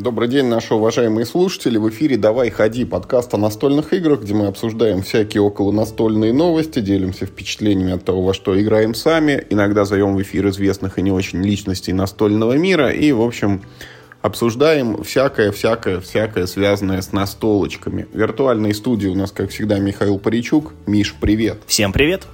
Добрый день, наши уважаемые слушатели. В эфире «Давай, ходи» подкаст о настольных играх, где мы обсуждаем всякие около настольные новости, делимся впечатлениями от того, во что играем сами, иногда зовем в эфир известных и не очень личностей настольного мира и, в общем, обсуждаем всякое-всякое-всякое, связанное с настолочками. В виртуальной студии у нас, как всегда, Михаил Паричук. Миш, привет. Всем привет.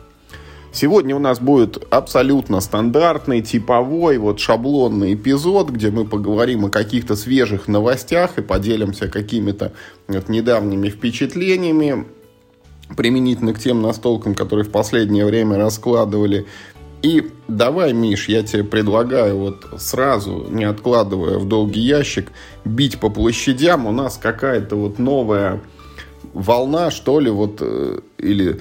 Сегодня у нас будет абсолютно стандартный, типовой, вот шаблонный эпизод, где мы поговорим о каких-то свежих новостях и поделимся какими-то вот, недавними впечатлениями применительно к тем настолкам, которые в последнее время раскладывали. И давай, Миш, я тебе предлагаю вот сразу, не откладывая в долгий ящик, бить по площадям. У нас какая-то вот новая волна, что ли, вот, э, или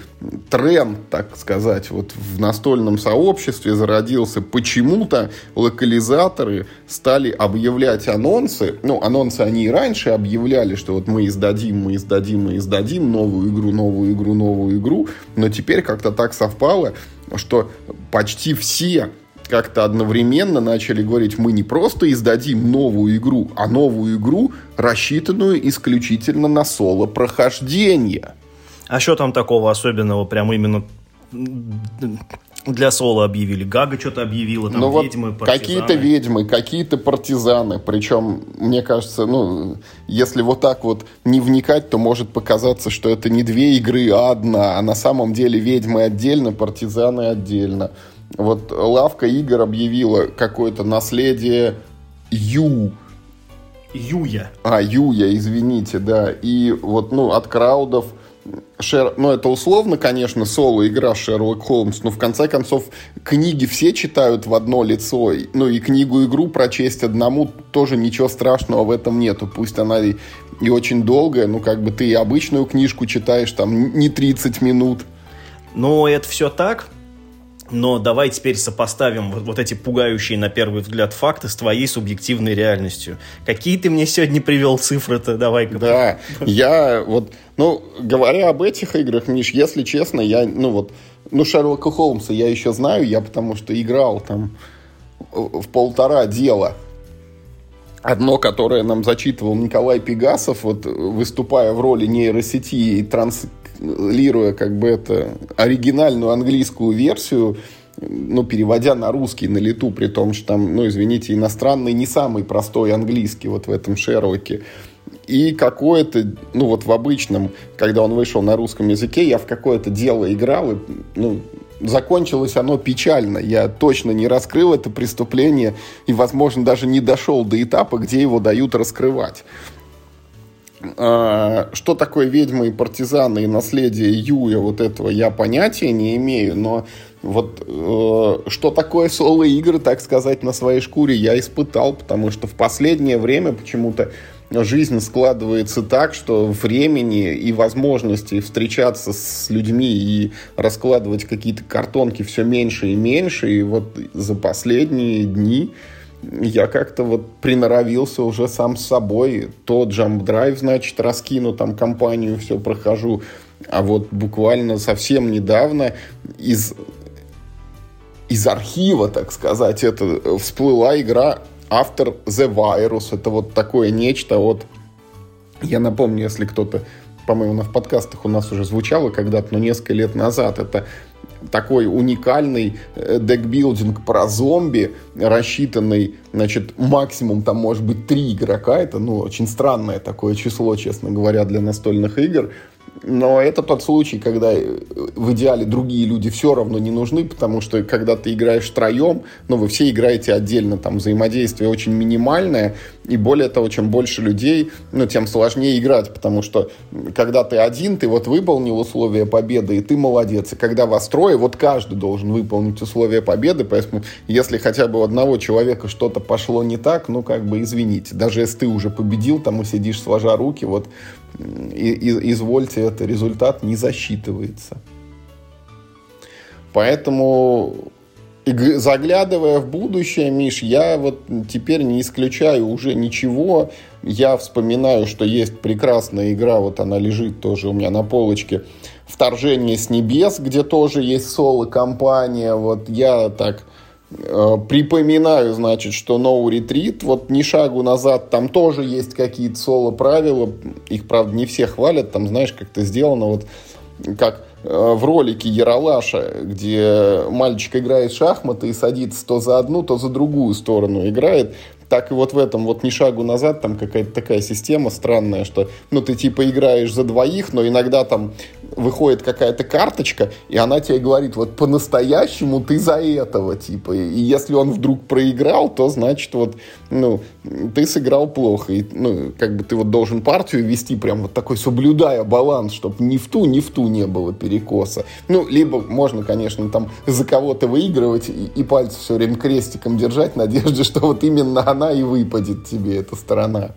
тренд, так сказать, вот в настольном сообществе зародился. Почему-то локализаторы стали объявлять анонсы. Ну, анонсы они и раньше объявляли, что вот мы издадим, мы издадим, мы издадим новую игру, новую игру, новую игру. Но теперь как-то так совпало, что почти все как-то одновременно начали говорить, мы не просто издадим новую игру, а новую игру, рассчитанную исключительно на соло-прохождение. А что там такого особенного, прям именно для соло объявили. Гага что-то объявила, там ну, ведьмы, вот Какие-то ведьмы, какие-то партизаны. Причем, мне кажется, ну, если вот так вот не вникать, то может показаться, что это не две игры, а одна. А на самом деле ведьмы отдельно, партизаны отдельно. Вот лавка игр объявила какое-то наследие Ю. Юя. А, Юя, извините, да. И вот, ну, от краудов Шер... Ну, это условно, конечно, соло-игра Шерлок Холмс, но в конце концов книги все читают в одно лицо. Ну, и книгу-игру прочесть одному тоже ничего страшного в этом нету. Пусть она и, и очень долгая, ну, как бы ты и обычную книжку читаешь там не 30 минут. Ну, это все так, но давай теперь сопоставим вот, вот эти пугающие на первый взгляд факты с твоей субъективной реальностью. Какие ты мне сегодня привел цифры-то? Давай-ка. Да, я вот, ну, говоря об этих играх, Миш, если честно, я, ну вот, ну, Шерлока Холмса я еще знаю, я потому что играл там в полтора дела. Одно, которое нам зачитывал Николай Пегасов, вот выступая в роли нейросети и транс лируя как бы это оригинальную английскую версию, ну, переводя на русский на лету, при том, что там, ну, извините, иностранный не самый простой английский вот в этом Шерлоке. И какое-то, ну, вот в обычном, когда он вышел на русском языке, я в какое-то дело играл, и, ну, закончилось оно печально. Я точно не раскрыл это преступление и, возможно, даже не дошел до этапа, где его дают раскрывать. А, что такое ведьмы и партизаны и наследие Юя, вот этого я понятия не имею, но вот э, что такое соло-игры, так сказать, на своей шкуре я испытал, потому что в последнее время почему-то жизнь складывается так, что времени и возможности встречаться с людьми и раскладывать какие-то картонки все меньше и меньше, и вот за последние дни я как-то вот приноровился уже сам с собой. То Jump Drive, значит, раскину, там компанию все прохожу. А вот буквально совсем недавно из, из архива, так сказать, это всплыла игра After The Virus. Это вот такое нечто вот... Я напомню, если кто-то по-моему, в подкастах у нас уже звучало когда-то, но несколько лет назад. Это такой уникальный э, декбилдинг про зомби, рассчитанный, значит, максимум там может быть три игрока. Это, ну, очень странное такое число, честно говоря, для настольных игр. Но это тот случай, когда э, в идеале другие люди все равно не нужны, потому что когда ты играешь втроем, ну, вы все играете отдельно, там взаимодействие очень минимальное, и более того, чем больше людей, ну, тем сложнее играть, потому что когда ты один, ты вот выполнил условия победы, и ты молодец. И когда вас трое, вот каждый должен выполнить условия победы, поэтому если хотя бы у одного человека что-то пошло не так, ну, как бы извините. Даже если ты уже победил, там и сидишь сложа руки, вот и, и, извольте, это результат не засчитывается. Поэтому заглядывая в будущее, Миш, я вот теперь не исключаю уже ничего. Я вспоминаю, что есть прекрасная игра, вот она лежит тоже у меня на полочке. «Вторжение с небес», где тоже есть соло-компания. Вот я так припоминаю, значит, что No Retreat, вот ни шагу назад, там тоже есть какие-то соло-правила, их, правда, не все хвалят, там, знаешь, как это сделано, вот как э, в ролике Яралаша, где мальчик играет в шахматы и садится то за одну, то за другую сторону играет, так и вот в этом вот ни шагу назад там какая-то такая система странная, что ну ты типа играешь за двоих, но иногда там выходит какая-то карточка, и она тебе говорит, вот по-настоящему ты за этого, типа. И если он вдруг проиграл, то значит вот, ну, ты сыграл плохо. И, ну, как бы ты вот должен партию вести прям вот такой, соблюдая баланс, чтобы ни в ту, ни в ту не было перекоса. Ну, либо можно, конечно, там за кого-то выигрывать и, и пальцы все время крестиком держать надежде, что вот именно она и выпадет тебе, эта сторона.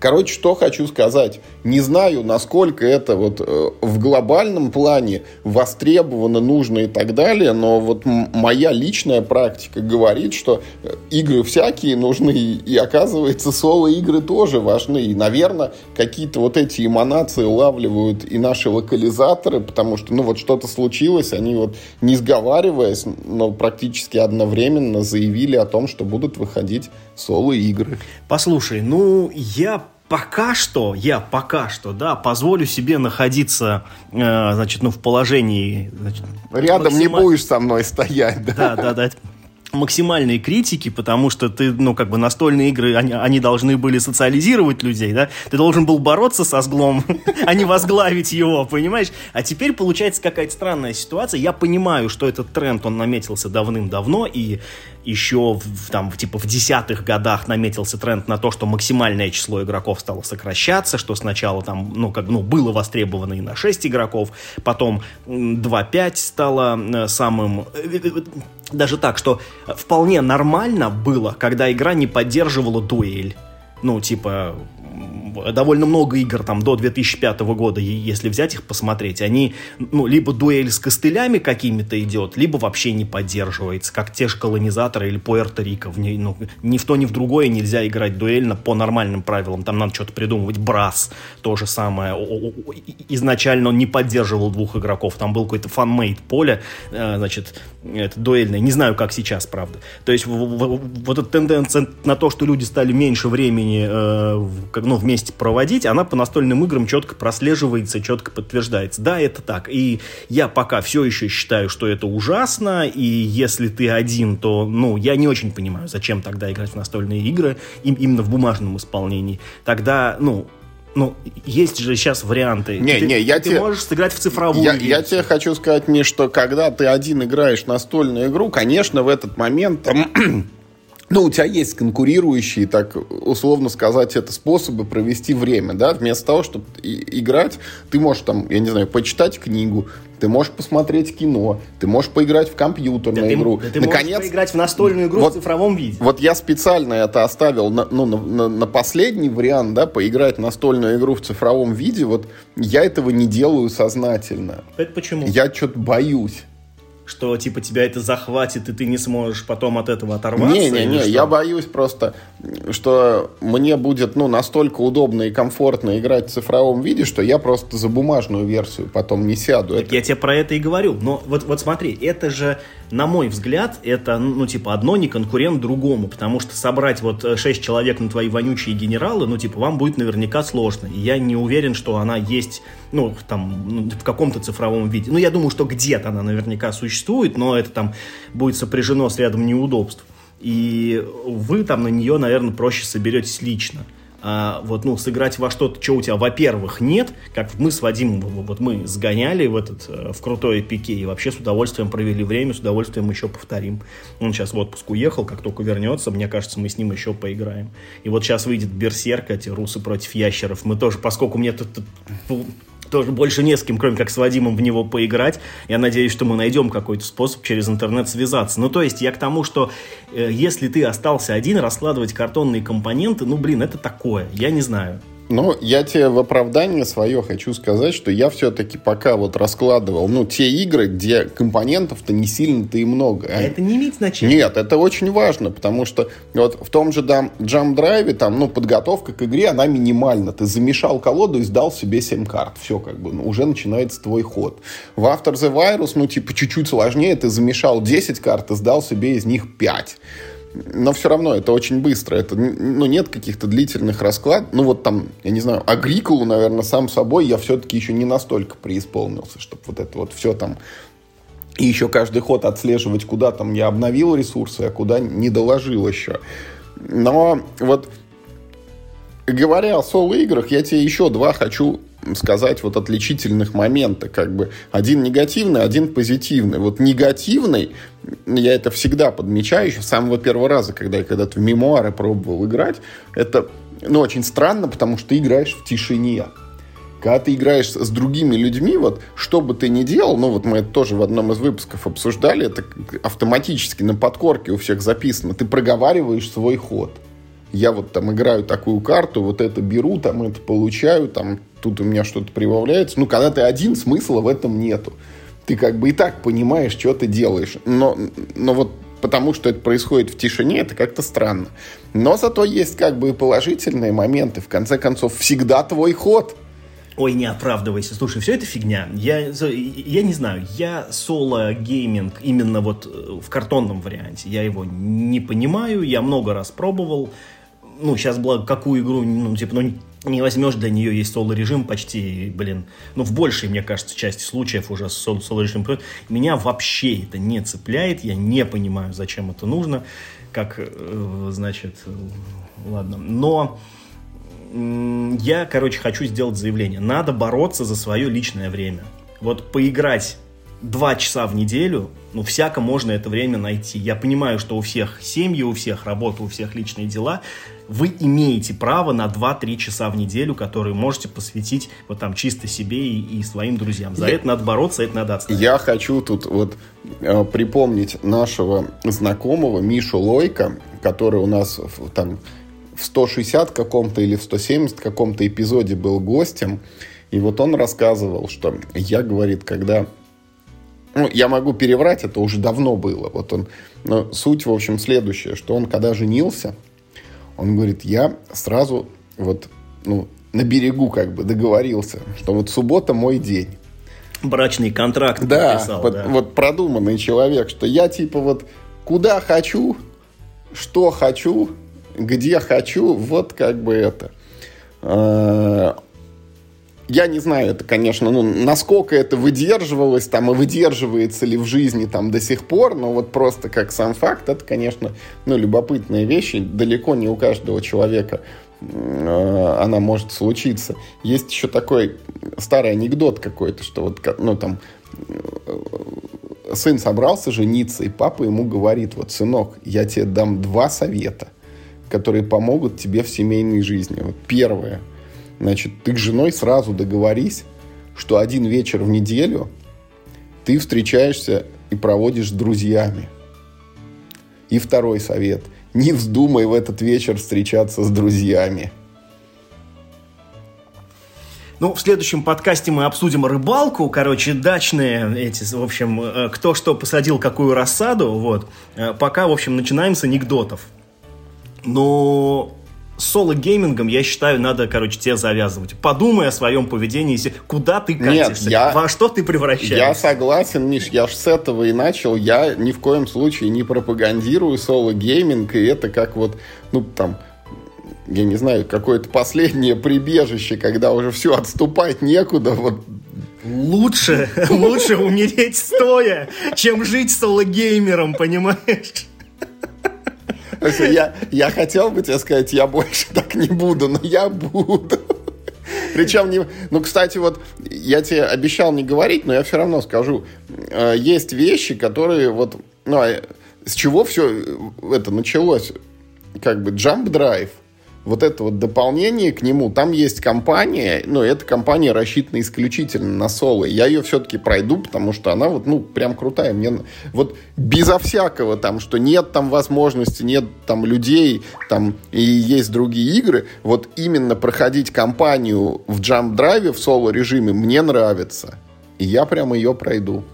Короче, что хочу сказать. Не знаю, насколько это вот э, в глобальном плане востребовано, нужно и так далее, но вот моя личная практика говорит, что э, игры всякие нужны, и оказывается, соло-игры тоже важны. И, наверное, какие-то вот эти эманации улавливают и наши локализаторы, потому что, ну, вот что-то случилось, они вот, не сговариваясь, но практически одновременно заявили о том, что будут выходить соло-игры. Послушай, ну, я пока что, я пока что, да, позволю себе находиться, э, значит, ну, в положении... Значит, Рядом максималь... не будешь со мной стоять, да? Да, да, да максимальной критики, потому что ты, ну, как бы настольные игры, они, они должны были социализировать людей, да? Ты должен был бороться со зглом, а не возглавить его, понимаешь? А теперь получается какая-то странная ситуация. Я понимаю, что этот тренд, он наметился давным-давно, и еще в, там, типа в десятых годах наметился тренд на то, что максимальное число игроков стало сокращаться, что сначала там, ну, как, ну, было востребовано и на 6 игроков, потом 2-5 стало э, самым... Даже так, что вполне нормально было, когда игра не поддерживала дуэль. Ну, типа, довольно много игр там до 2005 года, если взять их посмотреть, они, ну, либо дуэль с костылями какими-то идет, либо вообще не поддерживается, как те же колонизаторы или Пуэрто-Рико. Ну, ни в то, ни в другое нельзя играть дуэльно по нормальным правилам. Там надо что-то придумывать. Брас то же самое. Изначально он не поддерживал двух игроков. Там был какой-то фанмейт поле, э, значит, это дуэльное. Не знаю, как сейчас, правда. То есть вот эта тенденция на то, что люди стали меньше времени э, ну, вместе проводить, она по настольным играм четко прослеживается, четко подтверждается. Да, это так. И я пока все еще считаю, что это ужасно, и если ты один, то, ну, я не очень понимаю, зачем тогда играть в настольные игры, именно в бумажном исполнении. Тогда, ну, ну, есть же сейчас варианты. Не, ты, не, я ты тебе... можешь сыграть в цифровую я, я тебе хочу сказать, не что когда ты один играешь настольную игру, конечно, в этот момент там ну, у тебя есть конкурирующие, так условно сказать, это способы провести время, да, вместо того, чтобы играть, ты можешь там, я не знаю, почитать книгу, ты можешь посмотреть кино, ты можешь поиграть в компьютерную да игру. Ты, да ты Наконец, можешь поиграть в настольную игру вот, в цифровом виде. Вот я специально это оставил на, ну, на, на, на последний вариант, да, поиграть в настольную игру в цифровом виде. Вот я этого не делаю сознательно. Это почему? Я что-то боюсь что типа тебя это захватит, и ты не сможешь потом от этого оторваться? Не-не-не, я боюсь просто, что мне будет ну, настолько удобно и комфортно играть в цифровом виде, что я просто за бумажную версию потом не сяду. Так это... я тебе про это и говорю. Но вот, вот смотри, это же на мой взгляд, это, ну, типа, одно не конкурент другому, потому что собрать вот э, шесть человек на твои вонючие генералы, ну, типа, вам будет наверняка сложно. Я не уверен, что она есть, ну, там, ну, в каком-то цифровом виде. Ну, я думаю, что где-то она наверняка существует, но это там будет сопряжено с рядом неудобств. И вы там на нее, наверное, проще соберетесь лично а, вот, ну, сыграть во что-то, что у тебя, во-первых, нет, как мы с Вадимом, вот мы сгоняли в этот, э, в крутой пике и вообще с удовольствием провели время, с удовольствием еще повторим. Он сейчас в отпуск уехал, как только вернется, мне кажется, мы с ним еще поиграем. И вот сейчас выйдет Берсерк, эти русы против ящеров, мы тоже, поскольку мне тут тоже больше не с кем, кроме как с Вадимом, в него поиграть. Я надеюсь, что мы найдем какой-то способ через интернет связаться. Ну, то есть я к тому, что э, если ты остался один, раскладывать картонные компоненты, ну, блин, это такое, я не знаю. Ну, я тебе в оправдание свое хочу сказать, что я все-таки пока вот раскладывал, ну, те игры, где компонентов-то не сильно-то и много. А это не имеет значения? Нет, это очень важно, потому что вот в том же да, Drive, там, ну, подготовка к игре, она минимальна. Ты замешал колоду и сдал себе 7 карт. Все, как бы, ну, уже начинается твой ход. В After the Virus, ну, типа, чуть-чуть сложнее, ты замешал 10 карт и сдал себе из них 5 но все равно это очень быстро. Это, ну, нет каких-то длительных раскладов. Ну, вот там, я не знаю, Агрикулу, наверное, сам собой я все-таки еще не настолько преисполнился, чтобы вот это вот все там и еще каждый ход отслеживать, куда там я обновил ресурсы, а куда не доложил еще. Но вот говоря о соло-играх, я тебе еще два хочу сказать вот отличительных момента, как бы один негативный, один позитивный. Вот негативный, я это всегда подмечаю еще с самого первого раза, когда я когда-то в мемуары пробовал играть, это, ну, очень странно, потому что ты играешь в тишине. Когда ты играешь с другими людьми, вот что бы ты ни делал, ну вот мы это тоже в одном из выпусков обсуждали, это автоматически на подкорке у всех записано, ты проговариваешь свой ход я вот там играю такую карту, вот это беру, там это получаю, там тут у меня что-то прибавляется. Ну, когда ты один, смысла в этом нету. Ты как бы и так понимаешь, что ты делаешь. Но, но вот потому что это происходит в тишине, это как-то странно. Но зато есть как бы положительные моменты. В конце концов, всегда твой ход. Ой, не оправдывайся. Слушай, все это фигня. Я, я не знаю, я соло-гейминг именно вот э, в картонном варианте. Я его не понимаю, я много раз пробовал ну, сейчас, благо, какую игру, ну, типа, ну, не возьмешь, для нее есть соло-режим почти, блин, ну, в большей, мне кажется, части случаев уже соло-режим. Меня вообще это не цепляет, я не понимаю, зачем это нужно, как, э, значит, ладно. Но я, короче, хочу сделать заявление. Надо бороться за свое личное время. Вот поиграть два часа в неделю, ну, всяко можно это время найти. Я понимаю, что у всех семьи, у всех работа, у всех личные дела. Вы имеете право на 2-3 часа в неделю, которые можете посвятить вот там чисто себе и, и своим друзьям. За я, это надо бороться, это надо отставить. Я хочу тут вот э, припомнить нашего знакомого Мишу Лойка, который у нас там в 160 каком-то или в 170 каком-то эпизоде был гостем. И вот он рассказывал, что я, говорит, когда ну, я могу переврать, это уже давно было. Вот он, но суть, в общем, следующая, что он, когда женился, он говорит, я сразу вот, ну, на берегу как бы договорился, что вот суббота мой день. Брачный контракт да, подписал, вот, да. вот продуманный человек, что я типа вот куда хочу, что хочу, где хочу, вот как бы это. Я не знаю, это, конечно, ну, насколько это выдерживалось там и выдерживается ли в жизни там до сих пор, но вот просто как сам факт, это, конечно, ну, любопытные вещи, далеко не у каждого человека э, она может случиться. Есть еще такой старый анекдот какой-то, что вот, ну, там, э, сын собрался жениться, и папа ему говорит, вот, сынок, я тебе дам два совета, которые помогут тебе в семейной жизни. Вот первое – Значит, ты с женой сразу договорись, что один вечер в неделю ты встречаешься и проводишь с друзьями. И второй совет. Не вздумай в этот вечер встречаться с друзьями. Ну, в следующем подкасте мы обсудим рыбалку, короче, дачные эти, в общем, э, кто что посадил, какую рассаду, вот. Э, пока, в общем, начинаем с анекдотов. Но соло-геймингом, я считаю, надо, короче, тебе завязывать. Подумай о своем поведении, куда ты катишься, Нет, я, во что ты превращаешься. Я согласен, Миш, я ж с этого и начал. Я ни в коем случае не пропагандирую соло-гейминг, и это как вот, ну, там, я не знаю, какое-то последнее прибежище, когда уже все, отступать некуда, вот Лучше, лучше умереть стоя, чем жить соло-геймером, понимаешь? Я, я хотел бы тебе сказать, я больше так не буду, но я буду. Причем, не, ну, кстати, вот я тебе обещал не говорить, но я все равно скажу. Э, есть вещи, которые вот, ну, а с чего все это началось? Как бы Drive, вот это вот дополнение к нему, там есть компания, но эта компания рассчитана исключительно на соло. Я ее все-таки пройду, потому что она вот, ну, прям крутая. Мне вот безо всякого там, что нет там возможности, нет там людей, там и есть другие игры, вот именно проходить кампанию в Drive в соло режиме мне нравится. И я прям ее пройду.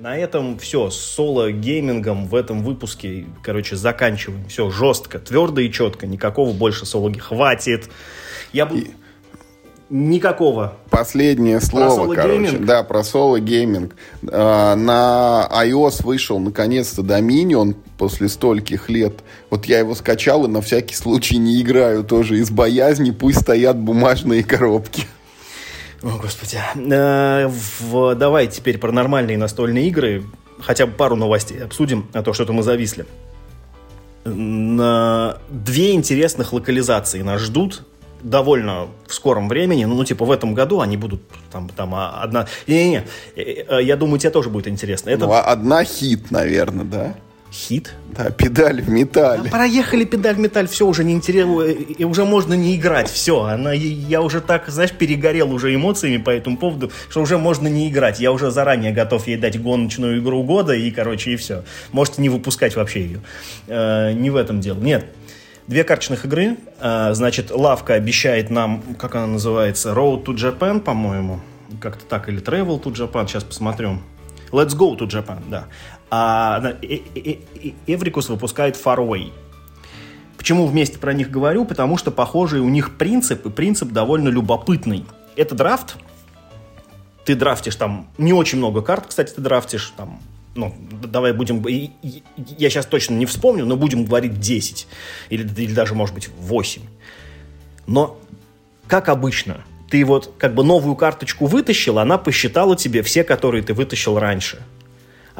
На этом все, с соло-геймингом в этом выпуске, короче, заканчиваем. Все жестко, твердо и четко, никакого больше соло Хватит. Я бы... И... Никакого. Последнее слово, короче. Да, про соло-гейминг. А, на iOS вышел, наконец-то, Dominion после стольких лет. Вот я его скачал и на всякий случай не играю тоже из боязни. Пусть стоят бумажные коробки. О, господи. Э, в, давай теперь про нормальные настольные игры. Хотя бы пару новостей обсудим, а то что-то мы зависли. На две интересных локализации нас ждут довольно в скором времени, ну, типа, в этом году они будут там, там а, одна... Не-не-не, э, э, я думаю, тебе тоже будет интересно. Это... Ну, а одна хит, наверное, да? Хит? Да, педаль в металле. Да, проехали педаль в металь, все, уже не интересно, и уже можно не играть, все. Она, я уже так, знаешь, перегорел уже эмоциями по этому поводу, что уже можно не играть. Я уже заранее готов ей дать гоночную игру года, и, короче, и все. Можете не выпускать вообще ее. Э, не в этом дело. Нет. Две карточных игры. Э, значит, Лавка обещает нам, как она называется, Road to Japan, по-моему. Как-то так, или Travel to Japan, сейчас посмотрим. Let's go to Japan, да а Эврикус выпускает Farway. Почему вместе про них говорю? Потому что похожий у них принцип, и принцип довольно любопытный. Это драфт. Ты драфтишь там не очень много карт, кстати, ты драфтишь там ну, давай будем, я сейчас точно не вспомню, но будем говорить 10 или, или даже, может быть, 8. Но, как обычно, ты вот как бы новую карточку вытащил, она посчитала тебе все, которые ты вытащил раньше.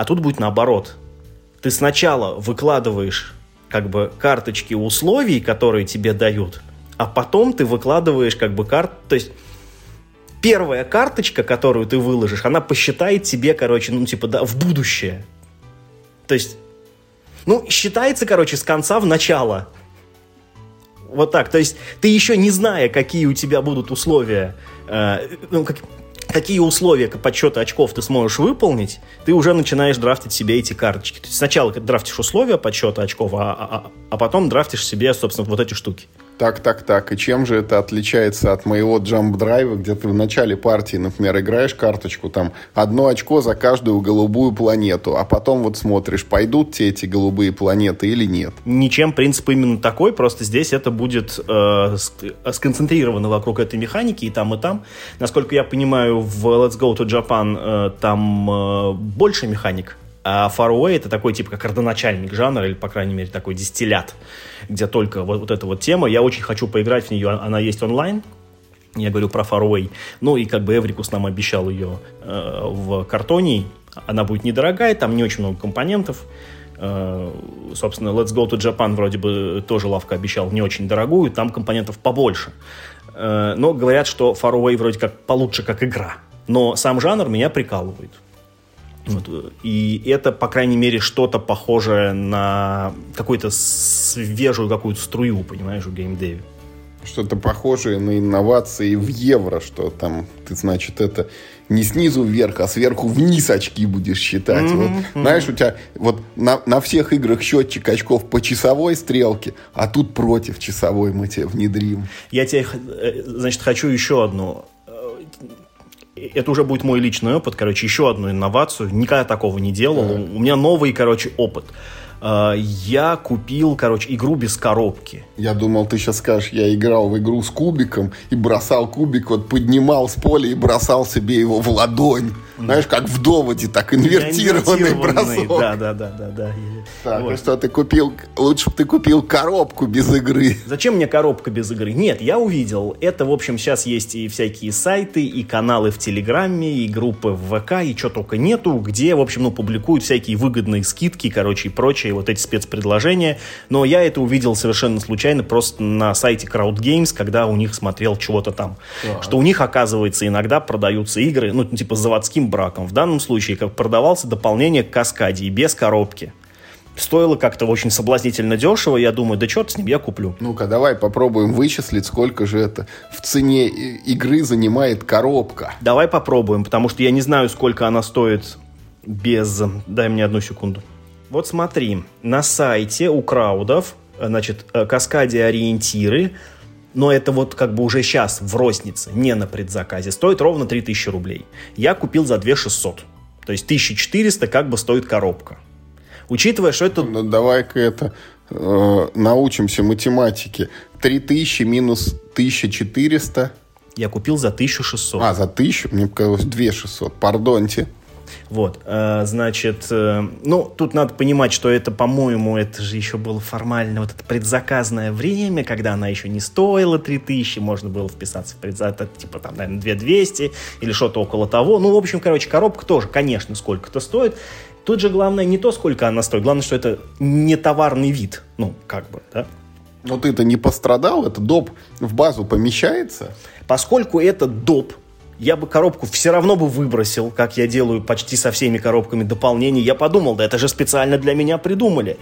А тут будет наоборот. Ты сначала выкладываешь как бы карточки условий, которые тебе дают, а потом ты выкладываешь как бы карт, то есть первая карточка, которую ты выложишь, она посчитает тебе, короче, ну типа да, в будущее. То есть, ну считается, короче, с конца в начало. Вот так. То есть ты еще не зная, какие у тебя будут условия, э, ну, как, какие условия подсчета очков ты сможешь выполнить, ты уже начинаешь драфтить себе эти карточки. То есть сначала драфтишь условия подсчета очков, а, а, а потом драфтишь себе, собственно, вот эти штуки. Так, так, так. И чем же это отличается от моего джамп-драйва, где ты в начале партии, например, играешь карточку, там, одно очко за каждую голубую планету, а потом вот смотришь, пойдут те эти голубые планеты или нет? Ничем принцип именно такой, просто здесь это будет э, сконцентрировано вокруг этой механики и там, и там. Насколько я понимаю, в Let's Go to Japan э, там э, больше механик, а Far Away это такой типа как родоначальник жанра, или, по крайней мере, такой дистиллят, где только вот, вот эта вот тема. Я очень хочу поиграть в нее, она есть онлайн. Я говорю про Far Away. Ну и как бы Эврикус нам обещал ее э, в картоне. Она будет недорогая, там не очень много компонентов. Э, собственно, Let's Go to Japan вроде бы тоже лавка обещал не очень дорогую, там компонентов побольше. Э, но говорят, что Far Away вроде как получше как игра. Но сам жанр меня прикалывает. Вот. И это, по крайней мере, что-то похожее на какую-то свежую какую-то струю, понимаешь, в геймдеве. Что-то похожее на инновации в евро, что там ты, значит, это не снизу вверх, а сверху вниз очки будешь считать. Mm-hmm, вот, mm-hmm. Знаешь, у тебя вот на, на всех играх счетчик очков по часовой стрелке, а тут против часовой мы тебе внедрим. Я тебе, э, значит, хочу еще одну это уже будет мой личный опыт, короче, еще одну инновацию. Никогда такого не делал. У меня новый, короче, опыт. А, я купил, короче, игру без коробки. Я думал, ты сейчас скажешь, я играл в игру с кубиком и бросал кубик, вот поднимал с поля и бросал себе его в ладонь. Знаешь, как в доводе, так инвертированный, бросок. Да, да, да, да, да. Так, вот. что ты купил, лучше бы ты купил коробку без игры. Зачем мне коробка без игры? Нет, я увидел. Это, в общем, сейчас есть и всякие сайты, и каналы в Телеграме, и группы в ВК, и что только нету, где, в общем, ну, публикуют всякие выгодные скидки, короче, и прочие вот эти спецпредложения. Но я это увидел совершенно случайно просто на сайте Crowd Games, когда у них смотрел чего-то там. Что у них, оказывается, иногда продаются игры, ну, типа заводским браком. В данном случае как продавался дополнение к каскаде и без коробки. стоило как-то очень соблазнительно дешево. Я думаю, да черт с ним, я куплю. Ну-ка, давай попробуем вычислить, сколько же это в цене игры занимает коробка. Давай попробуем, потому что я не знаю, сколько она стоит без... Дай мне одну секунду. Вот смотри, на сайте у краудов, значит, э, каскаде ориентиры, но это вот как бы уже сейчас в рознице, не на предзаказе, стоит ровно 3000 рублей. Я купил за 2600. То есть 1400 как бы стоит коробка. Учитывая, что это... Ну, давай-ка это э, научимся математике. 3000 минус 1400. Я купил за 1600. А, за 1000? Мне показалось 2600. Пардонте. Вот, э, значит, э, ну, тут надо понимать, что это, по-моему, это же еще было формально вот это предзаказное время, когда она еще не стоила 3000, можно было вписаться в предзаказ, типа, там, наверное, 2200 или что-то около того. Ну, в общем, короче, коробка тоже, конечно, сколько-то стоит. Тут же главное не то, сколько она стоит, главное, что это не товарный вид, ну, как бы, да. Но ты-то не пострадал, это доп в базу помещается? Поскольку это доп, я бы коробку все равно бы выбросил, как я делаю почти со всеми коробками дополнений. Я подумал, да это же специально для меня придумали.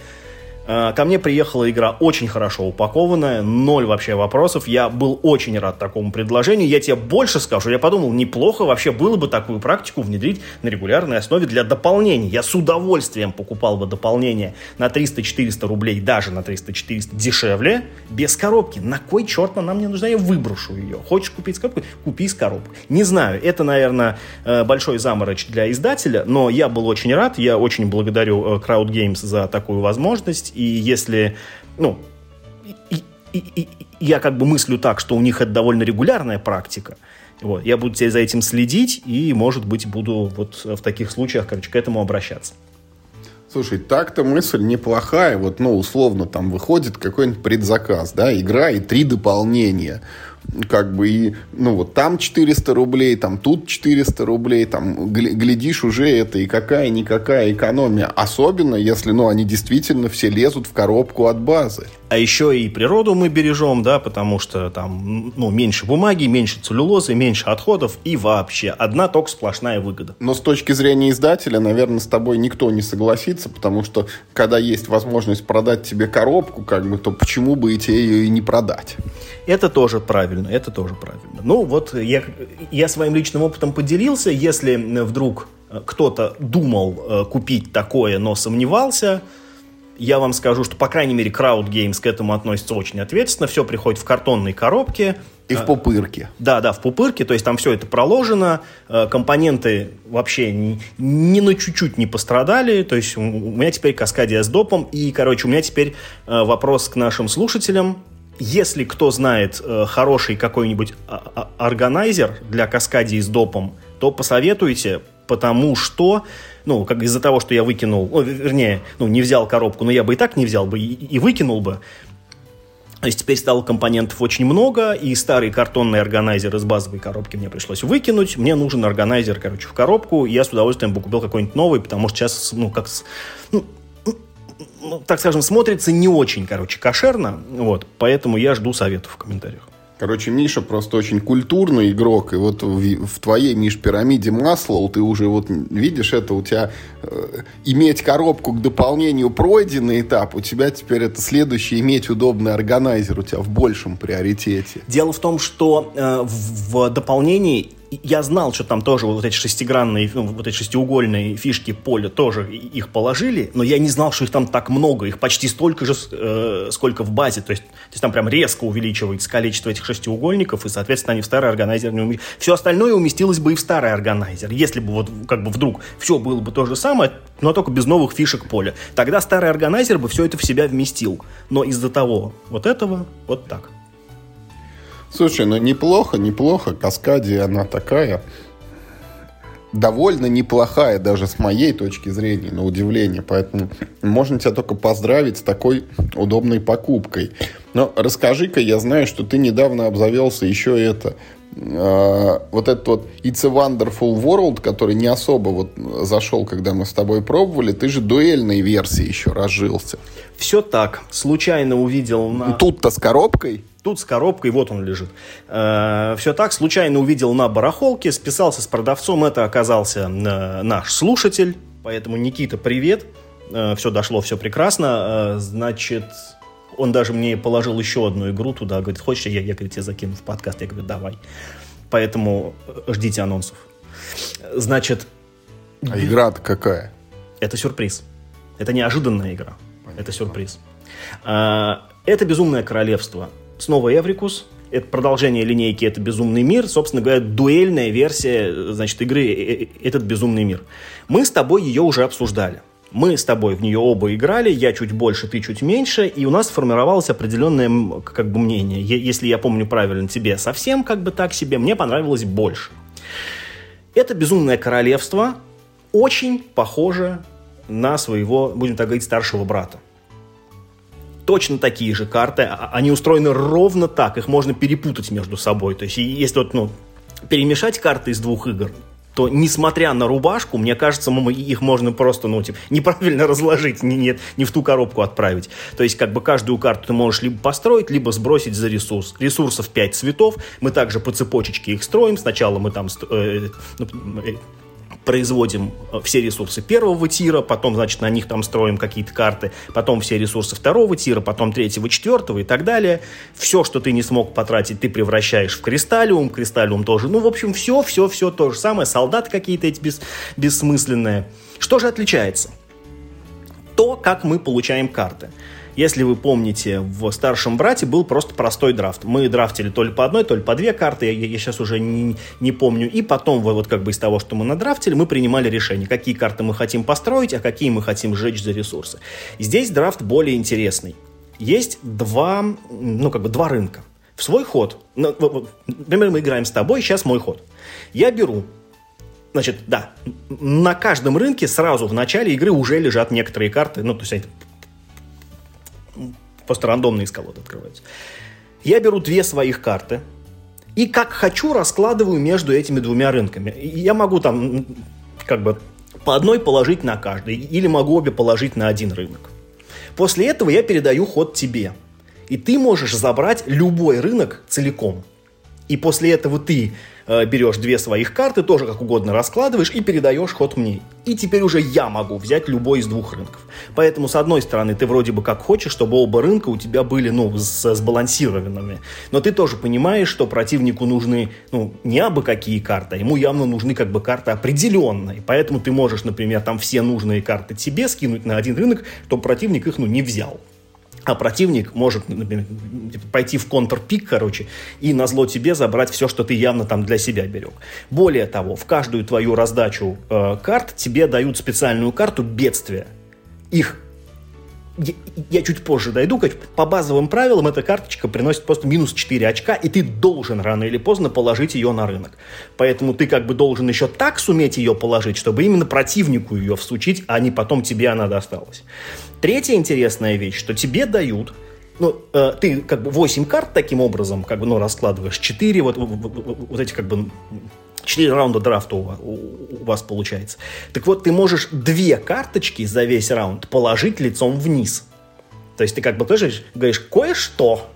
Э, ко мне приехала игра очень хорошо упакованная, ноль вообще вопросов. Я был очень рад такому предложению. Я тебе больше скажу, я подумал, неплохо вообще было бы такую практику внедрить на регулярной основе для дополнений. Я с удовольствием покупал бы дополнение на 300-400 рублей, даже на 300-400 дешевле, без коробки. На кой черт она мне нужна? Я выброшу ее. Хочешь купить с коробкой? Купи с коробкой. Не знаю, это, наверное, э, большой заморочь для издателя, но я был очень рад. Я очень благодарю э, Crowd Games за такую возможность и если, ну, и, и, и, я как бы мыслю так, что у них это довольно регулярная практика, вот, я буду за этим следить и, может быть, буду вот в таких случаях, короче, к этому обращаться. Слушай, так-то мысль неплохая. Вот, ну, условно, там выходит какой-нибудь предзаказ, да, игра и три дополнения как бы и, ну вот там 400 рублей, там тут 400 рублей, там глядишь уже это и какая-никакая экономия. Особенно, если, ну, они действительно все лезут в коробку от базы. А еще и природу мы бережем, да, потому что там, ну, меньше бумаги, меньше целлюлозы, меньше отходов и вообще одна только сплошная выгода. Но с точки зрения издателя, наверное, с тобой никто не согласится, потому что когда есть возможность продать тебе коробку, как бы, то почему бы и тебе ее и не продать? Это тоже правильно, это тоже правильно. Ну вот я, я своим личным опытом поделился. Если вдруг кто-то думал э, купить такое, но сомневался, я вам скажу, что, по крайней мере, Crowd Games к этому относится очень ответственно. Все приходит в картонной коробке. И в пупырке. Да, да, в пупырке, то есть там все это проложено, э, компоненты вообще ни, ни на чуть-чуть не пострадали, то есть у меня теперь каскадия с допом, и, короче, у меня теперь э, вопрос к нашим слушателям, если кто знает э, хороший какой-нибудь а, а, органайзер для каскадии с допом, то посоветуйте, потому что, ну, как из-за того, что я выкинул, ну, вернее, ну, не взял коробку, но я бы и так не взял бы, и, и выкинул бы. То есть теперь стало компонентов очень много, и старый картонный органайзер из базовой коробки мне пришлось выкинуть. Мне нужен органайзер, короче, в коробку. Я с удовольствием бы купил какой-нибудь новый, потому что сейчас, ну, как... Ну, ну, так скажем, смотрится не очень, короче, кошерно. Вот, поэтому я жду советов в комментариях. Короче, Миша просто очень культурный игрок, и вот в, в твоей, Миш, пирамиде масла ты уже вот видишь это, у тебя э, иметь коробку к дополнению пройденный этап, у тебя теперь это следующий иметь удобный органайзер, у тебя в большем приоритете. Дело в том, что э, в, в дополнении я знал, что там тоже вот эти шестигранные, ну, вот эти шестиугольные фишки поля тоже их положили, но я не знал, что их там так много, их почти столько же, э, сколько в базе, то есть, то есть там прям резко увеличивается количество этих шестиугольников, и, соответственно, они в старый органайзер не уместились. Все остальное уместилось бы и в старый органайзер, если бы вот как бы вдруг все было бы то же самое, но только без новых фишек поля. Тогда старый органайзер бы все это в себя вместил, но из-за того вот этого вот так. Слушай, ну неплохо, неплохо. Каскадия, она такая довольно неплохая даже с моей точки зрения, на удивление. Поэтому можно тебя только поздравить с такой удобной покупкой. Но расскажи-ка, я знаю, что ты недавно обзавелся еще это э, вот этот вот It's a Wonderful World, который не особо вот зашел, когда мы с тобой пробовали, ты же дуэльной версии еще разжился. Все так. Случайно увидел на... Тут-то с коробкой? Тут с коробкой, вот он лежит. Э, все так, случайно увидел на барахолке, списался с продавцом, это оказался э, наш слушатель, поэтому, Никита, привет. э, все дошло, все прекрасно. Э, значит, он даже мне положил еще одну игру туда, говорит, хочешь, я, я говорит, тебе закину в подкаст? Я говорю, давай. Поэтому э, ждите анонсов. Значит... А игра-то какая? Это сюрприз. Это неожиданная игра. Понятно. Это сюрприз. А, это «Безумное королевство». Снова Эврикус. Это продолжение линейки «Это безумный мир». Собственно говоря, дуэльная версия значит, игры «Э, «Этот безумный мир». Мы с тобой ее уже обсуждали. Мы с тобой в нее оба играли, я чуть больше, ты чуть меньше, и у нас сформировалось определенное как бы мнение. Если я помню правильно, тебе совсем как бы так себе, мне понравилось больше. Это «Безумное королевство» очень похоже на своего, будем так говорить, старшего брата. Точно такие же карты, а, а, они устроены ровно так, их можно перепутать между собой. То есть если вот, ну, перемешать карты из двух игр, то, несмотря на рубашку, мне кажется, их можно просто, ну, типа, неправильно разложить, не, нет, не в ту коробку отправить. То есть, как бы каждую карту ты можешь либо построить, либо сбросить за ресурс. Ресурсов 5 цветов, мы также по цепочечке их строим. Сначала мы там э, ну, э, производим э, все ресурсы первого тира, потом, значит, на них там строим какие-то карты, потом все ресурсы второго тира, потом третьего, четвертого и так далее. Все, что ты не смог потратить, ты превращаешь в кристаллиум, кристаллиум тоже. Ну, в общем, все, все, все то же самое. Солдаты какие-то эти бес, бессмысленные. Что же отличается? То, как мы получаем карты. Если вы помните, в «Старшем брате» был просто простой драфт. Мы драфтили то ли по одной, то ли по две карты, я, я сейчас уже не, не помню. И потом, вот как бы из того, что мы надрафтили, мы принимали решение, какие карты мы хотим построить, а какие мы хотим сжечь за ресурсы. Здесь драфт более интересный. Есть два, ну, как бы два рынка. В свой ход, например, мы играем с тобой, сейчас мой ход. Я беру Значит, да, на каждом рынке сразу в начале игры уже лежат некоторые карты, ну, то есть Просто рандомно из колод открываются. Я беру две своих карты и как хочу раскладываю между этими двумя рынками. Я могу там как бы по одной положить на каждый или могу обе положить на один рынок. После этого я передаю ход тебе. И ты можешь забрать любой рынок целиком. И после этого ты берешь две своих карты, тоже как угодно раскладываешь и передаешь ход мне. И теперь уже я могу взять любой из двух рынков. Поэтому, с одной стороны, ты вроде бы как хочешь, чтобы оба рынка у тебя были, ну, сбалансированными. Но ты тоже понимаешь, что противнику нужны, ну, не абы какие карты, а ему явно нужны как бы карты определенные. Поэтому ты можешь, например, там все нужные карты тебе скинуть на один рынок, чтобы противник их, ну, не взял а противник может например, пойти в контрпик, короче, и на зло тебе забрать все, что ты явно там для себя берег. Более того, в каждую твою раздачу э, карт тебе дают специальную карту бедствия. Их я, я чуть позже дойду, по базовым правилам эта карточка приносит просто минус 4 очка, и ты должен рано или поздно положить ее на рынок. Поэтому ты как бы должен еще так суметь ее положить, чтобы именно противнику ее всучить, а не потом тебе она досталась. Третья интересная вещь, что тебе дают ну, э, ты как бы 8 карт таким образом, как бы, ну, раскладываешь, 4 вот, вот, вот эти как бы 4 раунда драфта у, у, у вас получается. Так вот, ты можешь две карточки за весь раунд положить лицом вниз. То есть ты как бы тоже говоришь кое-что,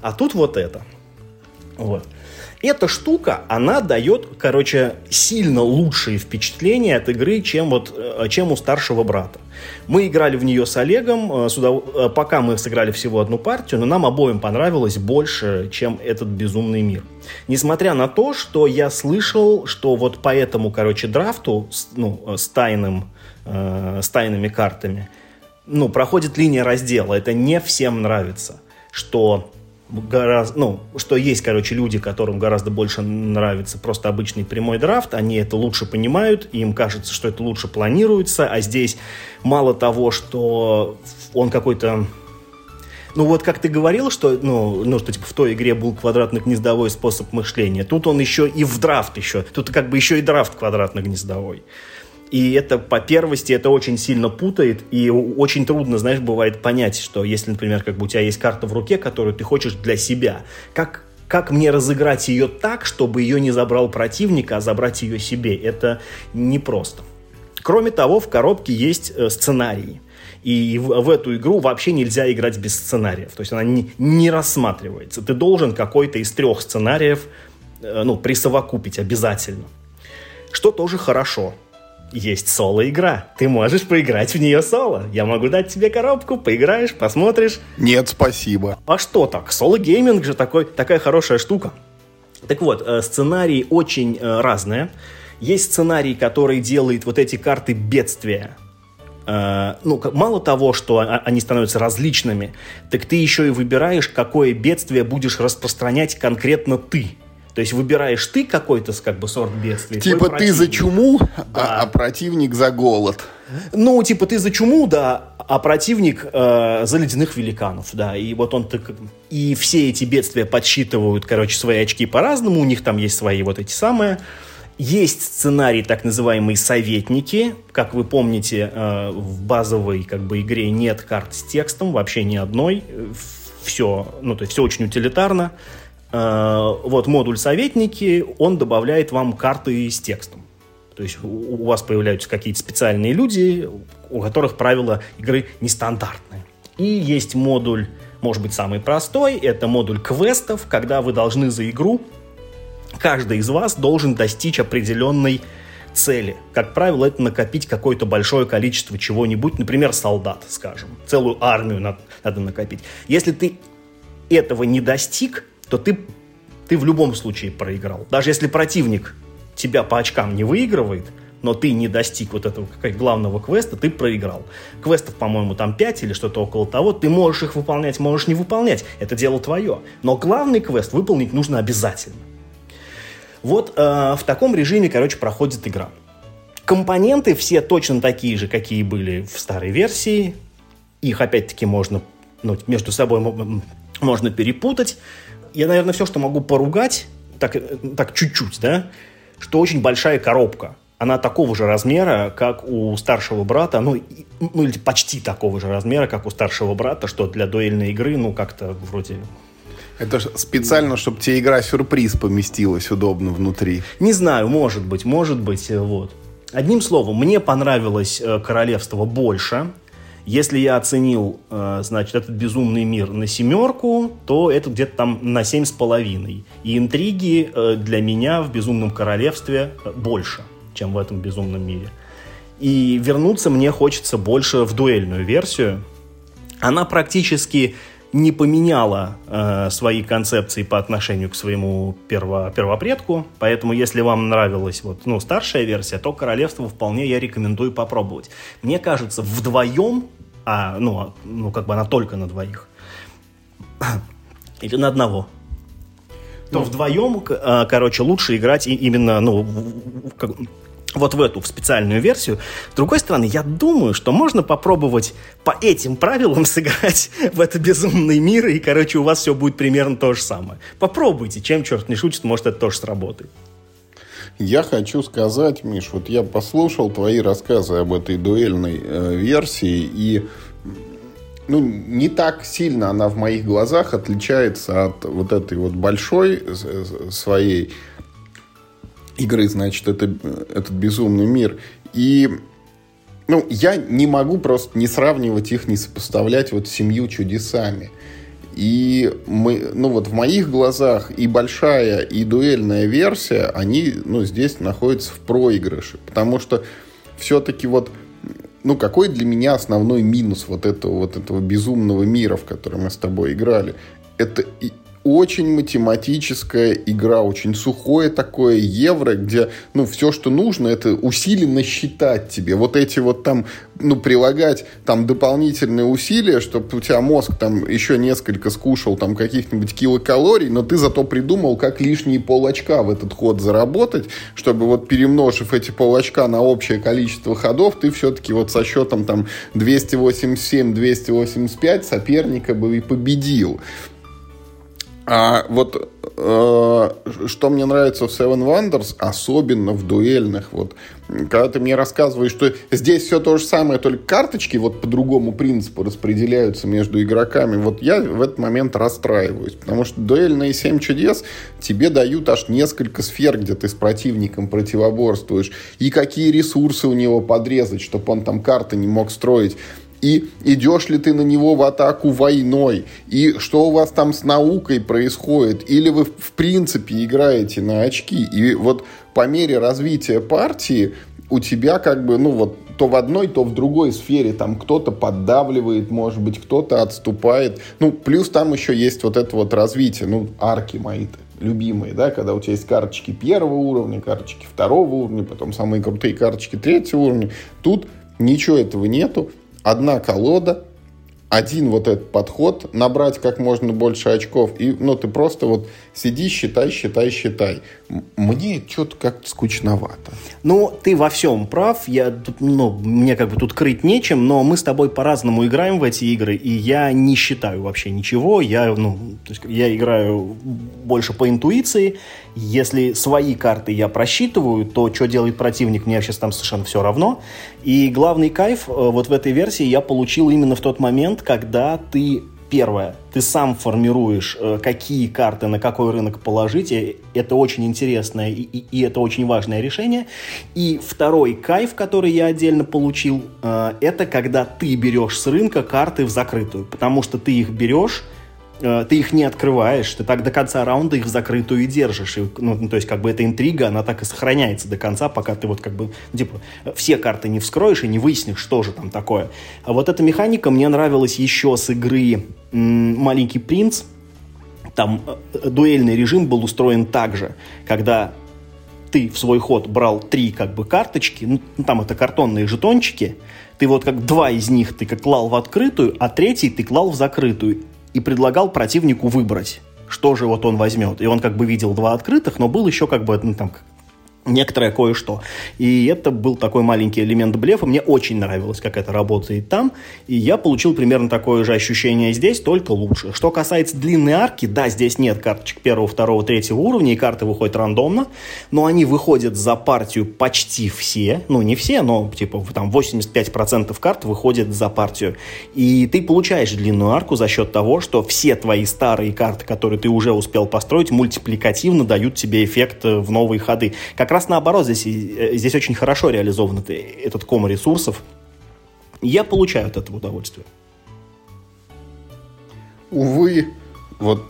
а тут вот это. Вот. Эта штука, она дает, короче, сильно лучшие впечатления от игры, чем, вот, э, чем у старшего брата. Мы играли в нее с Олегом, э, сюда, э, пока мы сыграли всего одну партию, но нам обоим понравилось больше, чем этот безумный мир. Несмотря на то, что я слышал, что вот по этому, короче, драфту, ну, с тайным, э, с тайными картами, ну, проходит линия раздела. Это не всем нравится, что гораздо, ну, что есть, короче, люди, которым гораздо больше нравится просто обычный прямой драфт, они это лучше понимают, им кажется, что это лучше планируется, а здесь мало того, что он какой-то ну вот как ты говорил, что, ну, ну, что типа в той игре был квадратно-гнездовой способ мышления, тут он еще и в драфт еще, тут как бы еще и драфт квадратно-гнездовой. И это по первости это очень сильно путает, и очень трудно, знаешь, бывает понять, что если, например, как бы у тебя есть карта в руке, которую ты хочешь для себя, как как мне разыграть ее так, чтобы ее не забрал противник, а забрать ее себе, это непросто. Кроме того, в коробке есть э, сценарии. И в, в эту игру вообще нельзя играть без сценариев. То есть она не, не рассматривается. Ты должен какой-то из трех сценариев э, ну, присовокупить обязательно. Что тоже хорошо есть соло-игра. Ты можешь поиграть в нее соло. Я могу дать тебе коробку, поиграешь, посмотришь. Нет, спасибо. А что так? Соло-гейминг же такой, такая хорошая штука. Так вот, э, сценарии очень э, разные. Есть сценарий, который делает вот эти карты бедствия. Э, ну, мало того, что они становятся различными, так ты еще и выбираешь, какое бедствие будешь распространять конкретно ты. То есть выбираешь ты какой-то как бы сорт бедствия. Типа ты за чуму, а, да. а, а противник за голод. Ну, типа ты за чуму, да, а противник э, за ледяных великанов, да. И вот он так... И все эти бедствия подсчитывают, короче, свои очки по-разному. У них там есть свои вот эти самые. Есть сценарий, так называемые советники. Как вы помните, э, в базовой как бы игре нет карт с текстом, вообще ни одной. Все, ну, то есть все очень утилитарно. Э, вот модуль «Советники», он добавляет вам карты с текстом. То есть у вас появляются какие-то специальные люди, у которых правила игры нестандартные. И есть модуль, может быть, самый простой, это модуль квестов, когда вы должны за игру, каждый из вас должен достичь определенной цели. Как правило, это накопить какое-то большое количество чего-нибудь, например, солдат, скажем. Целую армию надо, надо накопить. Если ты этого не достиг, то ты, ты в любом случае проиграл. Даже если противник тебя по очкам не выигрывает, но ты не достиг вот этого как главного квеста, ты проиграл. Квестов, по-моему, там 5 или что-то около того. Ты можешь их выполнять, можешь не выполнять. Это дело твое. Но главный квест выполнить нужно обязательно. Вот э, в таком режиме, короче, проходит игра. Компоненты все точно такие же, какие были в старой версии. Их, опять-таки, можно ну, между собой можно перепутать я, наверное, все, что могу поругать, так, так чуть-чуть, да, что очень большая коробка. Она такого же размера, как у старшего брата, ну, ну или почти такого же размера, как у старшего брата, что для дуэльной игры, ну, как-то вроде это специально, чтобы тебе игра-сюрприз поместилась удобно внутри. Не знаю, может быть, может быть, вот. Одним словом, мне понравилось э, «Королевство» больше. Если я оценил, э, значит, этот безумный мир на семерку, то это где-то там на семь с половиной. И интриги э, для меня в «Безумном королевстве» больше, чем в этом «Безумном мире». И вернуться мне хочется больше в дуэльную версию. Она практически не поменяла э, свои концепции по отношению к своему перво, первопредку, поэтому если вам нравилась вот, ну, старшая версия, то Королевство вполне я рекомендую попробовать. Мне кажется, вдвоем, а, ну, а, ну как бы она только на двоих, или на одного, то ну, вдвоем, э, короче, лучше играть именно, ну, как, вот в эту, в специальную версию. С другой стороны, я думаю, что можно попробовать по этим правилам сыграть в это безумный мир, и, короче, у вас все будет примерно то же самое. Попробуйте, чем черт не шутит, может, это тоже сработает. Я хочу сказать, Миш, вот я послушал твои рассказы об этой дуэльной э, версии, и ну, не так сильно она в моих глазах отличается от вот этой вот большой своей игры, значит, это, этот безумный мир. И ну, я не могу просто не сравнивать их, не сопоставлять вот семью чудесами. И мы, ну вот в моих глазах и большая, и дуэльная версия, они, ну, здесь находятся в проигрыше. Потому что все-таки вот, ну, какой для меня основной минус вот этого, вот этого безумного мира, в который мы с тобой играли? Это очень математическая игра, очень сухое такое евро, где, ну, все, что нужно, это усиленно считать тебе. Вот эти вот там, ну, прилагать там дополнительные усилия, чтобы у тебя мозг там еще несколько скушал там каких-нибудь килокалорий, но ты зато придумал, как лишние пол очка в этот ход заработать, чтобы вот перемножив эти пол очка на общее количество ходов, ты все-таки вот со счетом там 287-285 соперника бы и победил. А вот э, что мне нравится в Seven Wonders, особенно в дуэльных, вот, когда ты мне рассказываешь, что здесь все то же самое, только карточки вот по другому принципу распределяются между игроками, вот я в этот момент расстраиваюсь, потому что дуэльные семь чудес тебе дают аж несколько сфер, где ты с противником противоборствуешь, и какие ресурсы у него подрезать, чтобы он там карты не мог строить и идешь ли ты на него в атаку войной, и что у вас там с наукой происходит, или вы в принципе играете на очки. И вот по мере развития партии у тебя как бы, ну вот, то в одной, то в другой сфере. Там кто-то поддавливает, может быть, кто-то отступает. Ну, плюс там еще есть вот это вот развитие, ну, арки мои любимые, да, когда у тебя есть карточки первого уровня, карточки второго уровня, потом самые крутые карточки третьего уровня. Тут ничего этого нету. Одна колода, один вот этот подход, набрать как можно больше очков, и, ну, ты просто вот сиди, считай, считай, считай. Мне что-то как-то скучновато. Ну, ты во всем прав, я тут, ну, мне как бы тут крыть нечем, но мы с тобой по-разному играем в эти игры, и я не считаю вообще ничего, я, ну, то есть я играю больше по интуиции, если свои карты я просчитываю, то что делает противник, мне сейчас там совершенно все равно, и главный кайф э, вот в этой версии я получил именно в тот момент, когда ты Первое, ты сам формируешь, э, какие карты на какой рынок положить. Это очень интересное и, и, и это очень важное решение. И второй кайф, который я отдельно получил, э, это когда ты берешь с рынка карты в закрытую. Потому что ты их берешь, ты их не открываешь, ты так до конца раунда их в закрытую и держишь. И, ну, ну, то есть, как бы эта интрига, она так и сохраняется до конца, пока ты вот как бы, ну, типа, все карты не вскроешь и не выяснишь, что же там такое. А вот эта механика мне нравилась еще с игры «Маленький принц». Там э, дуэльный режим был устроен так же, когда ты в свой ход брал три как бы карточки, ну, там это картонные жетончики, ты вот как два из них ты как клал в открытую, а третий ты клал в закрытую и предлагал противнику выбрать, что же вот он возьмет. И он как бы видел два открытых, но был еще как бы ну, там некоторое кое-что. И это был такой маленький элемент блефа. Мне очень нравилось, как это работает там. И я получил примерно такое же ощущение здесь, только лучше. Что касается длинной арки, да, здесь нет карточек первого, второго, третьего уровня, и карты выходят рандомно, но они выходят за партию почти все. Ну, не все, но типа там 85% карт выходят за партию. И ты получаешь длинную арку за счет того, что все твои старые карты, которые ты уже успел построить, мультипликативно дают тебе эффект в новые ходы. Как раз наоборот, здесь, э, здесь очень хорошо реализован этот ком ресурсов. Я получаю от этого удовольствие. Увы, вот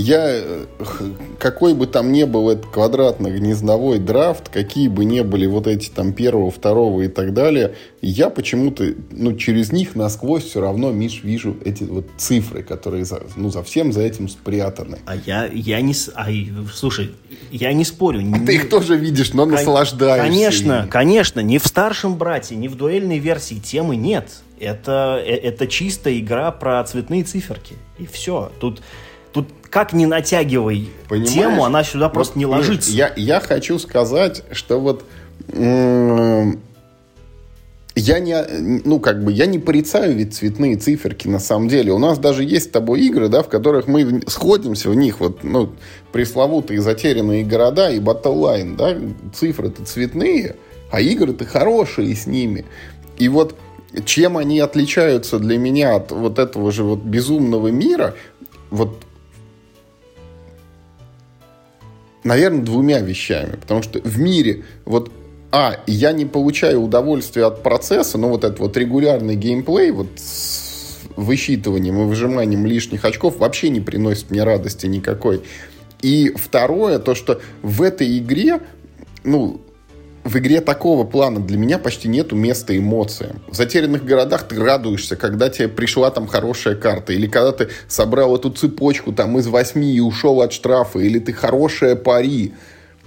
я, какой бы там ни был этот квадратно-гнездовой драфт, какие бы ни были вот эти там первого, второго и так далее, я почему-то, ну, через них насквозь все равно, Миш, вижу эти вот цифры, которые, за, ну, за всем за этим спрятаны. А я, я не... А, слушай, я не спорю. А не, ты их тоже видишь, но кон, наслаждаешься. Конечно, ими. конечно. Ни в старшем брате, ни в дуэльной версии темы нет. Это, э, это чистая игра про цветные циферки. И все. Тут Тут как не натягивай Понимаешь? тему, она сюда вот, просто не ложится. Я, я хочу сказать, что вот я не, ну, как бы, я не порицаю ведь цветные циферки на самом деле. У нас даже есть с тобой игры, да, в которых мы сходимся в них, вот, ну, пресловутые затерянные города и Battle да, цифры-то цветные, а игры-то хорошие с ними. И вот чем они отличаются для меня от вот этого же вот безумного мира, вот наверное, двумя вещами. Потому что в мире вот а, я не получаю удовольствия от процесса, но вот этот вот регулярный геймплей вот с высчитыванием и выжиманием лишних очков вообще не приносит мне радости никакой. И второе, то, что в этой игре, ну, в игре такого плана для меня почти нету места эмоциям. В затерянных городах ты радуешься, когда тебе пришла там хорошая карта, или когда ты собрал эту цепочку там из восьми и ушел от штрафа, или ты хорошая пари.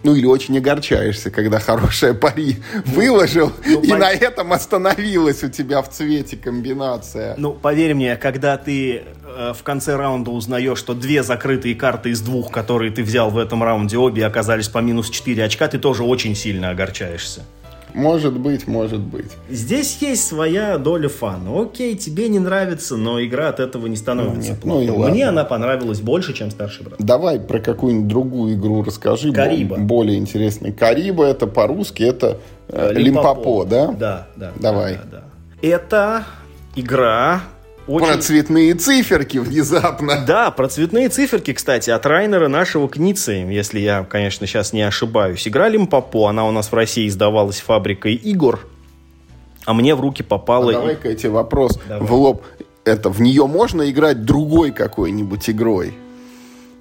Ну, или очень огорчаешься, когда хорошая пари выложил, ну, и по... на этом остановилась у тебя в цвете комбинация. Ну, поверь мне, когда ты э, в конце раунда узнаешь, что две закрытые карты из двух, которые ты взял в этом раунде, обе оказались по минус 4 очка, ты тоже очень сильно огорчаешься. Может быть, может быть. Здесь есть своя доля фана. Окей, тебе не нравится, но игра от этого не становится ну, нет, Ну, и Мне она понравилась больше, чем старший брат. Давай про какую-нибудь другую игру расскажи. Кариба. Более интересный. Кариба это по-русски, это э, Лимпопо, да? Да, да. Давай. Да, да. Это игра очень... Про цветные циферки внезапно. Да, про цветные циферки, кстати, от Райнера нашего Кницы, если я, конечно, сейчас не ошибаюсь. Игра Лимпопо, она у нас в России издавалась фабрикой игр, а мне в руки попала... А давай-ка эти вопрос Давай. в лоб. Это в нее можно играть другой какой-нибудь игрой?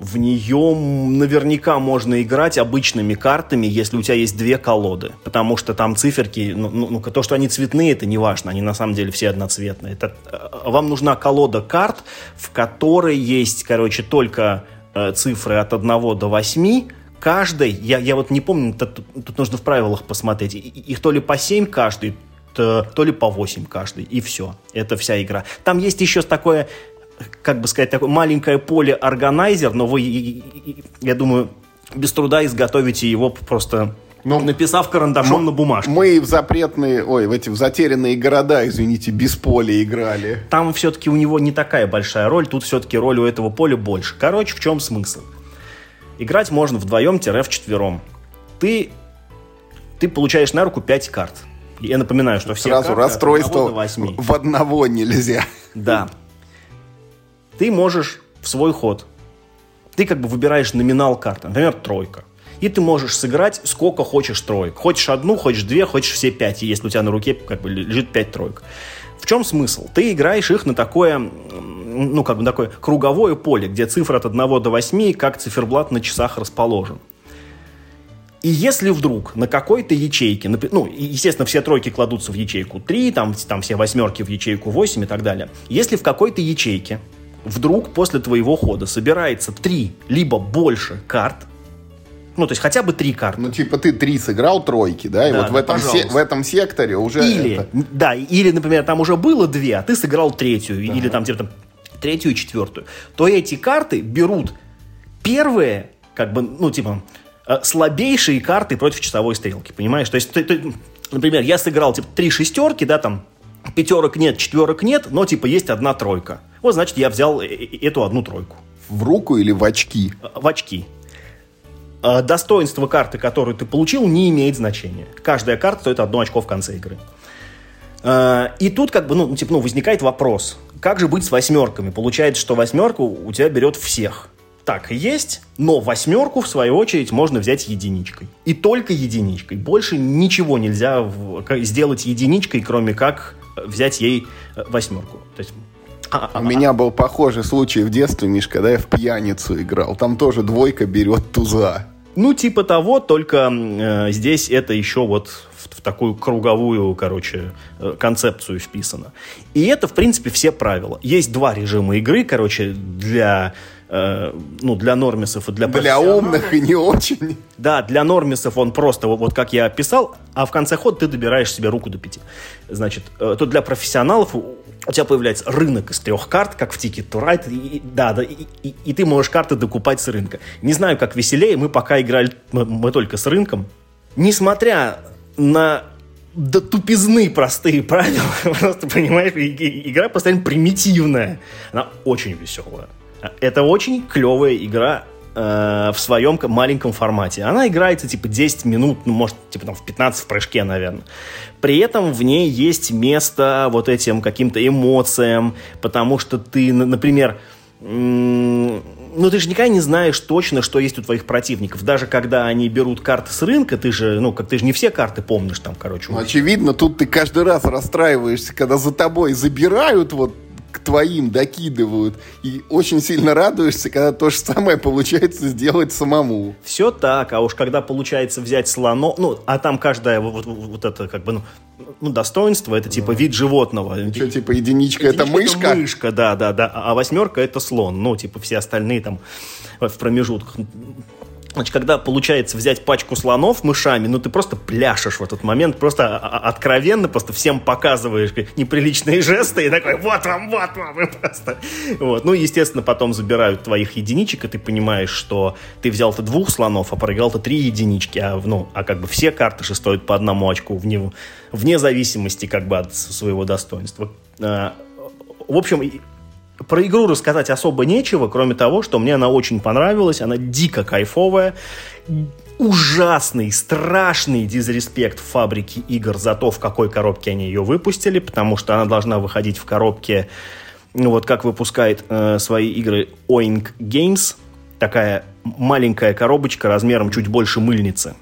В нее наверняка можно играть обычными картами, если у тебя есть две колоды. Потому что там циферки, ну, ну, ну то, что они цветные, это не важно. Они на самом деле все одноцветные. Это, э, вам нужна колода карт, в которой есть, короче, только э, цифры от 1 до 8. Каждой, я, я вот не помню, тут, тут нужно в правилах посмотреть, их то ли по 7 каждый, то, то ли по 8 каждый, и все. Это вся игра. Там есть еще такое как бы сказать, такое маленькое поле органайзер, но вы, я думаю, без труда изготовите его просто ну, написав карандашом на бумажке. Мы в запретные, ой, в эти в затерянные города, извините, без поля играли. Там все-таки у него не такая большая роль, тут все-таки роль у этого поля больше. Короче, в чем смысл? Играть можно вдвоем-вчетвером. Ты, ты получаешь на руку 5 карт. Я напоминаю, что все Сразу карты расстройство от 1 в одного нельзя. Да ты можешь в свой ход, ты как бы выбираешь номинал карты, например, тройка. И ты можешь сыграть сколько хочешь троек. Хочешь одну, хочешь две, хочешь все пять, если у тебя на руке как бы лежит пять троек. В чем смысл? Ты играешь их на такое, ну, как бы такое круговое поле, где цифра от 1 до 8, как циферблат на часах расположен. И если вдруг на какой-то ячейке, ну, естественно, все тройки кладутся в ячейку 3, там, там все восьмерки в ячейку 8 и так далее. Если в какой-то ячейке вдруг после твоего хода собирается три либо больше карт, ну, то есть хотя бы три карты. Ну, типа ты три сыграл тройки, да? И да, вот в, этом се- в этом секторе уже... Или, это... да, или, например, там уже было две, а ты сыграл третью, ага. или там, типа, там, третью и четвертую. То эти карты берут первые, как бы, ну, типа, э, слабейшие карты против часовой стрелки, понимаешь? То есть, ты, ты, например, я сыграл, типа, три шестерки, да, там, пятерок нет, четверок нет, но, типа, есть одна тройка. Вот, значит, я взял эту одну тройку. В руку или в очки? В очки. А, достоинство карты, которую ты получил, не имеет значения. Каждая карта стоит одно очко в конце игры. А, и тут как бы, ну, типа, ну, возникает вопрос. Как же быть с восьмерками? Получается, что восьмерку у тебя берет всех. Так и есть, но восьмерку, в свою очередь, можно взять единичкой. И только единичкой. Больше ничего нельзя сделать единичкой, кроме как взять ей э, восьмерку. То есть у меня был похожий случай в детстве, Миш, когда я в пьяницу играл. Там тоже двойка берет туза. Ну, типа того, только э, здесь это еще вот в, в такую круговую, короче, э, концепцию вписано. И это, в принципе, все правила. Есть два режима игры, короче, для э, ну, для нормисов и для Для умных и не очень. Да, для нормисов он просто, вот, вот как я описал, а в конце хода ты добираешь себе руку до пяти. Значит, э, то для профессионалов у тебя появляется рынок из трех карт, как в Ticket to Ride, и, да, да, и, и, и ты можешь карты докупать с рынка. Не знаю, как веселее, мы пока играли, мы, мы только с рынком. Несмотря на до тупизны простые правила, просто, понимаешь, игра постоянно примитивная. Она очень веселая. Это очень клевая игра э, в своем маленьком формате. Она играется типа 10 минут, ну, может, типа там в 15 в прыжке, наверное. При этом в ней есть место вот этим каким-то эмоциям, потому что ты, например, ну, ты же никогда не знаешь точно, что есть у твоих противников. Даже когда они берут карты с рынка, ты же, ну, как ты же не все карты помнишь там, короче. Ну, очевидно, тут ты каждый раз расстраиваешься, когда за тобой забирают вот к твоим докидывают. И очень сильно радуешься, когда то же самое получается сделать самому. Все так, а уж когда получается взять слоно, ну, а там каждая вот, вот, вот это как бы, ну, ну, достоинство, это типа вид животного. Что, типа единичка, единичка это мышка? Это мышка, да, да, да. А восьмерка это слон. Ну, типа все остальные там в промежутках. Значит, когда получается взять пачку слонов мышами, ну ты просто пляшешь в этот момент, просто откровенно, просто всем показываешь неприличные жесты и такой, вот вам, вот вам, и просто. Вот. Ну, естественно, потом забирают твоих единичек, и ты понимаешь, что ты взял-то двух слонов, а проиграл-то три единички, а, ну, а как бы все карты же стоят по одному очку, вне, вне зависимости как бы от своего достоинства. А, в общем, про игру рассказать особо нечего, кроме того, что мне она очень понравилась, она дико кайфовая, ужасный, страшный дизреспект фабрики игр за то, в какой коробке они ее выпустили, потому что она должна выходить в коробке, ну вот как выпускает э, свои игры Oink Games, такая маленькая коробочка размером чуть больше мыльницы.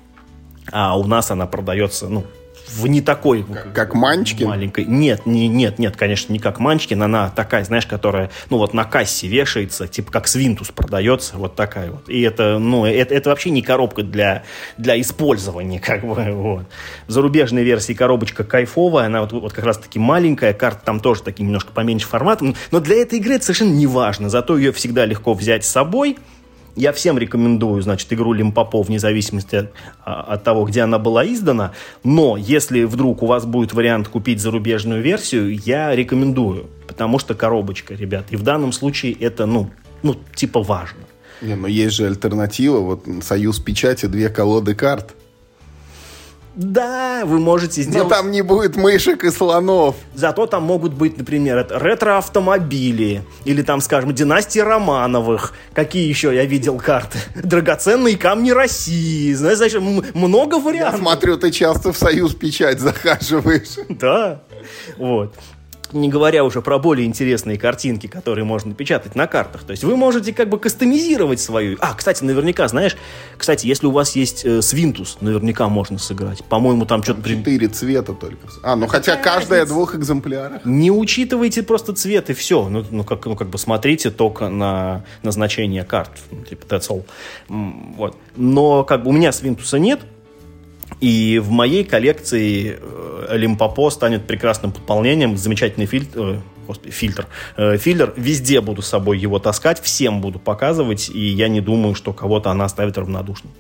А у нас она продается, ну, в не такой... Как, как Манчкин? Маленькой. Нет, не, нет, нет, конечно, не как Манчкин. Она такая, знаешь, которая, ну, вот на кассе вешается, типа как Свинтус продается, вот такая вот. И это, ну, это, это вообще не коробка для, для использования, как бы, вот. В зарубежной версии коробочка кайфовая, она вот, вот как раз-таки маленькая, карта там тоже такие немножко поменьше форматом, но для этой игры это совершенно не важно, зато ее всегда легко взять с собой, я всем рекомендую, значит, игру Лимпопо вне зависимости от, а, от того, где она была издана. Но если вдруг у вас будет вариант купить зарубежную версию, я рекомендую. Потому что коробочка, ребят. И в данном случае это, ну, ну типа важно. Не, но есть же альтернатива. Вот Союз печати, две колоды карт. Да, вы можете сделать... Но там не будет мышек и слонов. Зато там могут быть, например, ретро-автомобили. Или там, скажем, династия Романовых. Какие еще я видел карты? Драгоценные камни России. Знаешь, значит, много вариантов. Я смотрю, ты часто в Союз Печать захаживаешь. Да. Вот не говоря уже про более интересные картинки, которые можно печатать на картах. То есть вы можете как бы кастомизировать свою... А, кстати, наверняка, знаешь, кстати, если у вас есть э, Свинтус, наверняка можно сыграть. По-моему, там что-то... Четыре цвета только. А, ну хотя каждая двух экземплярах. Не учитывайте просто цвет и все. Ну, ну, как, ну, как бы смотрите только на назначение карт. Ну, типа, that's all. Вот. Но как бы у меня Свинтуса нет, и в моей коллекции э, Лимпопо станет прекрасным пополнением, замечательный фильтр, э, господи, фильтр, э, филлер. Везде буду с собой его таскать, всем буду показывать, и я не думаю, что кого-то она оставит равнодушным.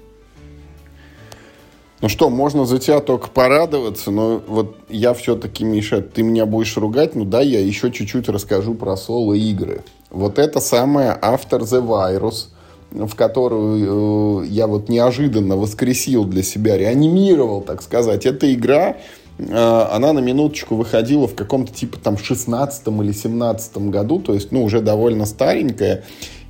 Ну что, можно за тебя только порадоваться, но вот я все-таки, Миша, ты меня будешь ругать, ну да, я еще чуть-чуть расскажу про соло-игры. Вот это самое After the Virus – в которую э, я вот неожиданно воскресил для себя, реанимировал, так сказать. Эта игра, э, она на минуточку выходила в каком-то типа там 16 или 17 году, то есть, ну, уже довольно старенькая.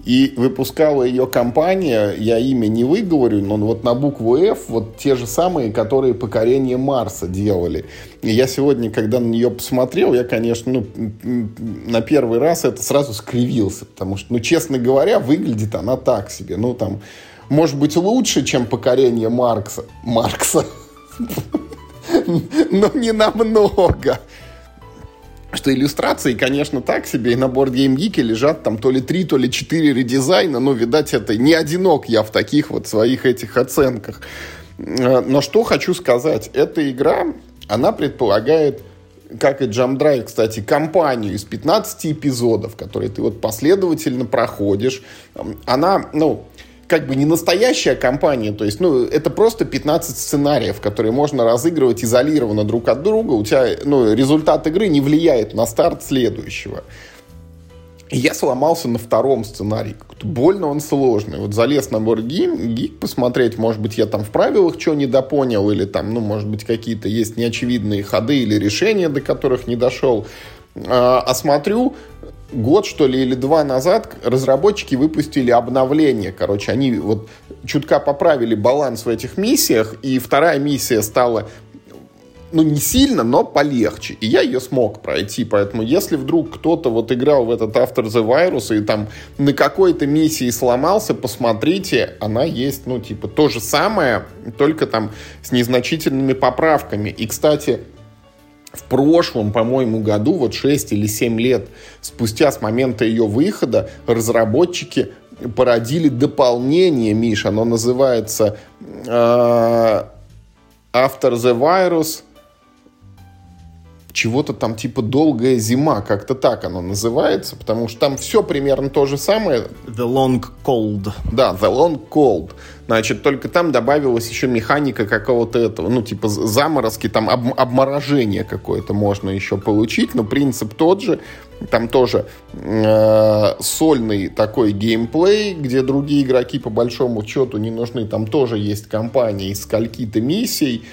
И выпускала ее компания, я имя не выговорю, но вот на букву F, вот те же самые, которые покорение Марса делали. И я сегодня, когда на нее посмотрел, я, конечно, ну, на первый раз это сразу скривился, потому что, ну, честно говоря, выглядит она так себе. Ну, там, может быть, лучше, чем покорение Маркса. Маркса. Но не намного что иллюстрации, конечно, так себе, и на Board Game Geek лежат там то ли три, то ли четыре редизайна, но, видать, это не одинок я в таких вот своих этих оценках. Э, но что хочу сказать, эта игра, она предполагает как и Jump Drive, кстати, компанию из 15 эпизодов, которые ты вот последовательно проходишь. Она, ну, как бы не настоящая компания, то есть, ну, это просто 15 сценариев, которые можно разыгрывать изолированно друг от друга, у тебя, ну, результат игры не влияет на старт следующего. И я сломался на втором сценарии. Больно он сложный. Вот залез на Board Geek посмотреть, может быть, я там в правилах что недопонял, или там, ну, может быть, какие-то есть неочевидные ходы или решения, до которых не дошел. А смотрю, год, что ли, или два назад разработчики выпустили обновление. Короче, они вот чутка поправили баланс в этих миссиях, и вторая миссия стала ну, не сильно, но полегче. И я ее смог пройти. Поэтому, если вдруг кто-то вот играл в этот After the Virus и там на какой-то миссии сломался, посмотрите, она есть, ну, типа, то же самое, только там с незначительными поправками. И, кстати, в прошлом, по-моему, году, вот 6 или 7 лет спустя с момента ее выхода, разработчики породили дополнение, Миш, оно называется э, After the Virus чего-то там типа «Долгая зима», как-то так оно называется, потому что там все примерно то же самое. The Long Cold. Да, The Long Cold. Значит, только там добавилась еще механика какого-то этого, ну, типа заморозки, там об, обморожение какое-то можно еще получить, но принцип тот же. Там тоже э, сольный такой геймплей, где другие игроки по большому счету не нужны. Там тоже есть компания из скольки-то миссий,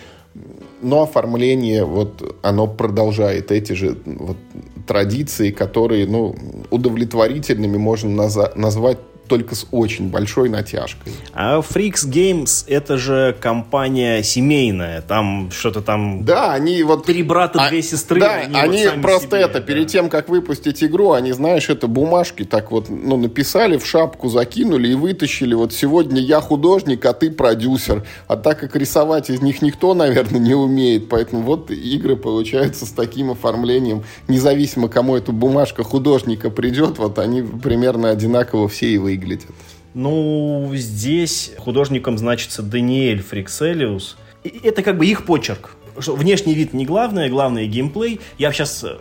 но оформление, вот, оно продолжает эти же вот, традиции, которые, ну, удовлетворительными можно наза- назвать только с очень большой натяжкой. А Freaks Games это же компания семейная, там что-то там... Да, они вот... Три брата, а, две сестры. Да, они, они вот просто себе, это, да. перед тем, как выпустить игру, они, знаешь, это бумажки так вот, ну, написали, в шапку закинули и вытащили. Вот сегодня я художник, а ты продюсер. А так как рисовать из них никто, наверное, не умеет, поэтому вот игры получаются с таким оформлением. Независимо, кому эта бумажка художника придет, вот они примерно одинаково все и выглядят. Ну, здесь художником значится Даниэль Фрикселиус. Это как бы их почерк. Внешний вид не главное, главное геймплей. Я сейчас э,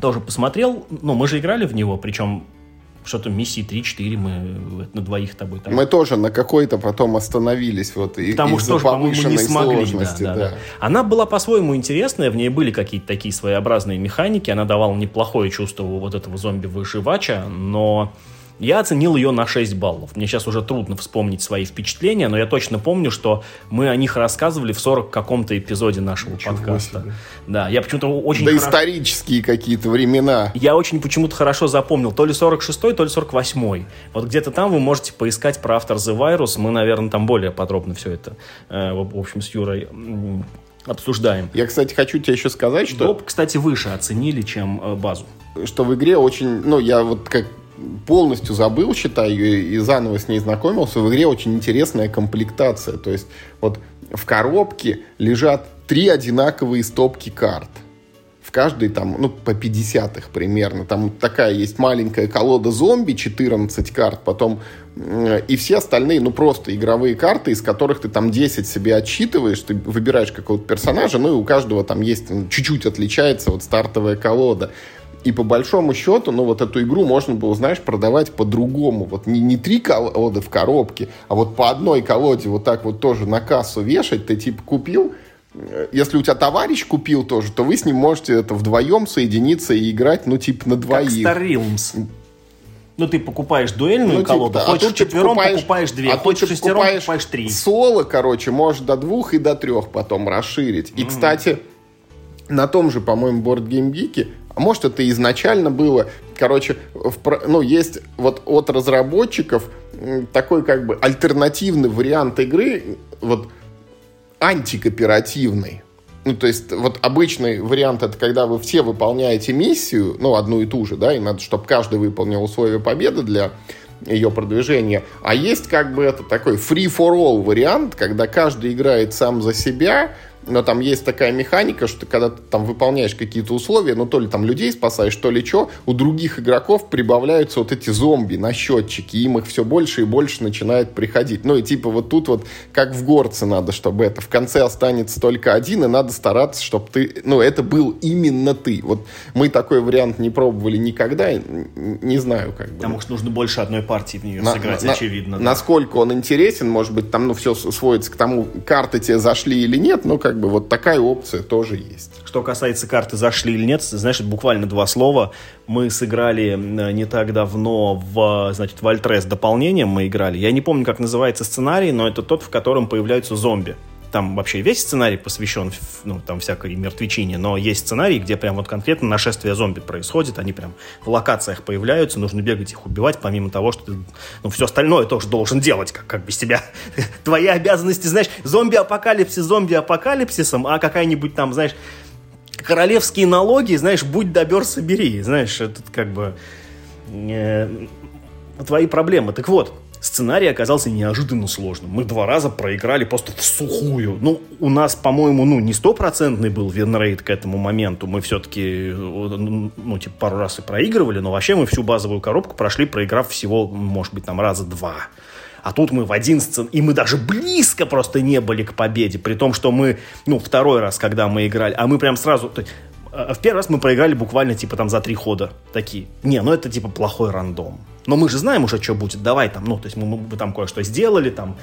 тоже посмотрел, ну, мы же играли в него, причем что-то миссии 3-4 мы на двоих тобой там. Мы тоже на какой-то потом остановились вот Потому что тоже, по-моему, не смогли. Сложности, да, да, да. Да. Она была по-своему интересная, в ней были какие-то такие своеобразные механики, она давала неплохое чувство вот этого зомби-выживача, но я оценил ее на 6 баллов. Мне сейчас уже трудно вспомнить свои впечатления, но я точно помню, что мы о них рассказывали в 40 каком-то эпизоде нашего Ничего подкаста. Себе. Да, я почему-то очень... Да хорошо... исторические какие-то времена. Я очень почему-то хорошо запомнил. То ли 46-й, то ли 48-й. Вот где-то там вы можете поискать про автор The Virus. Мы, наверное, там более подробно все это, э, в общем, с Юрой обсуждаем. Я, кстати, хочу тебе еще сказать, что... Доп, кстати, выше оценили, чем э, базу. Что в игре очень... Ну, я вот как полностью забыл, считаю, и заново с ней знакомился. В игре очень интересная комплектация. То есть вот в коробке лежат три одинаковые стопки карт. В каждой там, ну, по 50 их примерно. Там такая есть маленькая колода зомби, 14 карт, потом и все остальные, ну, просто игровые карты, из которых ты там 10 себе отсчитываешь, ты выбираешь какого-то персонажа, ну, и у каждого там есть, ну, чуть-чуть отличается вот стартовая колода. И по большому счету, ну вот эту игру можно было, знаешь, продавать по-другому. Вот не, не три колоды в коробке, а вот по одной колоде вот так вот тоже на кассу вешать. Ты типа купил, э, если у тебя товарищ купил тоже, то вы с ним можете это вдвоем соединиться и играть, ну, типа, на двоих. Как Star Realms. Ну, ты покупаешь дуэльную ну, колоду, типа, хочешь а четвером, покупаешь, покупаешь две, а хочешь шестером, покупаешь, покупаешь три. Соло, короче, можешь до двух и до трех потом расширить. И, mm-hmm. кстати, на том же, по-моему, Board Game Geek а может, это изначально было. Короче, в, ну, есть вот от разработчиков такой как бы альтернативный вариант игры, вот антикооперативный. Ну, то есть, вот обычный вариант это когда вы все выполняете миссию, ну, одну и ту же, да, и надо, чтобы каждый выполнил условия победы для ее продвижения. А есть как бы это такой free-for-all вариант, когда каждый играет сам за себя, но там есть такая механика, что когда ты там выполняешь какие-то условия, ну то ли там людей спасаешь, то ли что, у других игроков прибавляются вот эти зомби на счетчике, им их все больше и больше начинает приходить. Ну и типа вот тут вот как в горце надо, чтобы это в конце останется только один, и надо стараться, чтобы ты, ну это был именно ты. Вот мы такой вариант не пробовали никогда, не знаю как бы. Потому что нужно больше одной партии в нее на, сыграть, на, очевидно. Да. Насколько он интересен, может быть, там ну все сводится к тому, карты тебе зашли или нет, но как как бы вот такая опция тоже есть. Что касается карты «Зашли или нет», знаешь, буквально два слова. Мы сыграли не так давно в, значит, в Альтрес дополнением мы играли. Я не помню, как называется сценарий, но это тот, в котором появляются зомби там вообще весь сценарий посвящен, ну, там, всякой мертвечине, но есть сценарий, где прям вот конкретно нашествие зомби происходит, они прям в локациях появляются, нужно бегать их убивать, помимо того, что ты, ну, все остальное тоже должен делать, как, как без тебя. Твои обязанности, знаешь, зомби-апокалипсис зомби-апокалипсисом, а какая-нибудь там, знаешь, королевские налоги, знаешь, будь добер, собери, знаешь, это как бы э, твои проблемы. Так вот, Сценарий оказался неожиданно сложным. Мы два раза проиграли просто в сухую. Ну, у нас, по-моему, ну, не стопроцентный был winrate к этому моменту. Мы все-таки, ну, типа, пару раз и проигрывали, но вообще мы всю базовую коробку прошли, проиграв всего, может быть, там раза два. А тут мы в один сцен... И мы даже близко просто не были к победе. При том, что мы, ну, второй раз, когда мы играли, а мы прям сразу... Есть, э, в первый раз мы проиграли буквально, типа, там за три хода. Такие. Не, ну это, типа, плохой рандом. Но мы же знаем уже, что будет, давай там, ну, то есть мы, мы там кое-что сделали, там,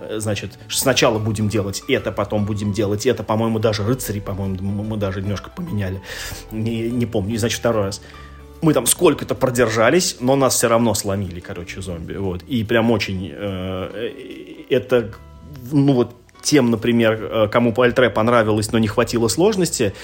э, значит, сначала будем делать это, потом будем делать это, по-моему, даже рыцари, по-моему, мы даже немножко поменяли, не, не помню, и, значит, второй раз. Мы там сколько-то продержались, но нас все равно сломили, короче, зомби, вот, и прям очень, э, это, ну, вот, тем, например, э, кому по Альтре понравилось, но не хватило сложности,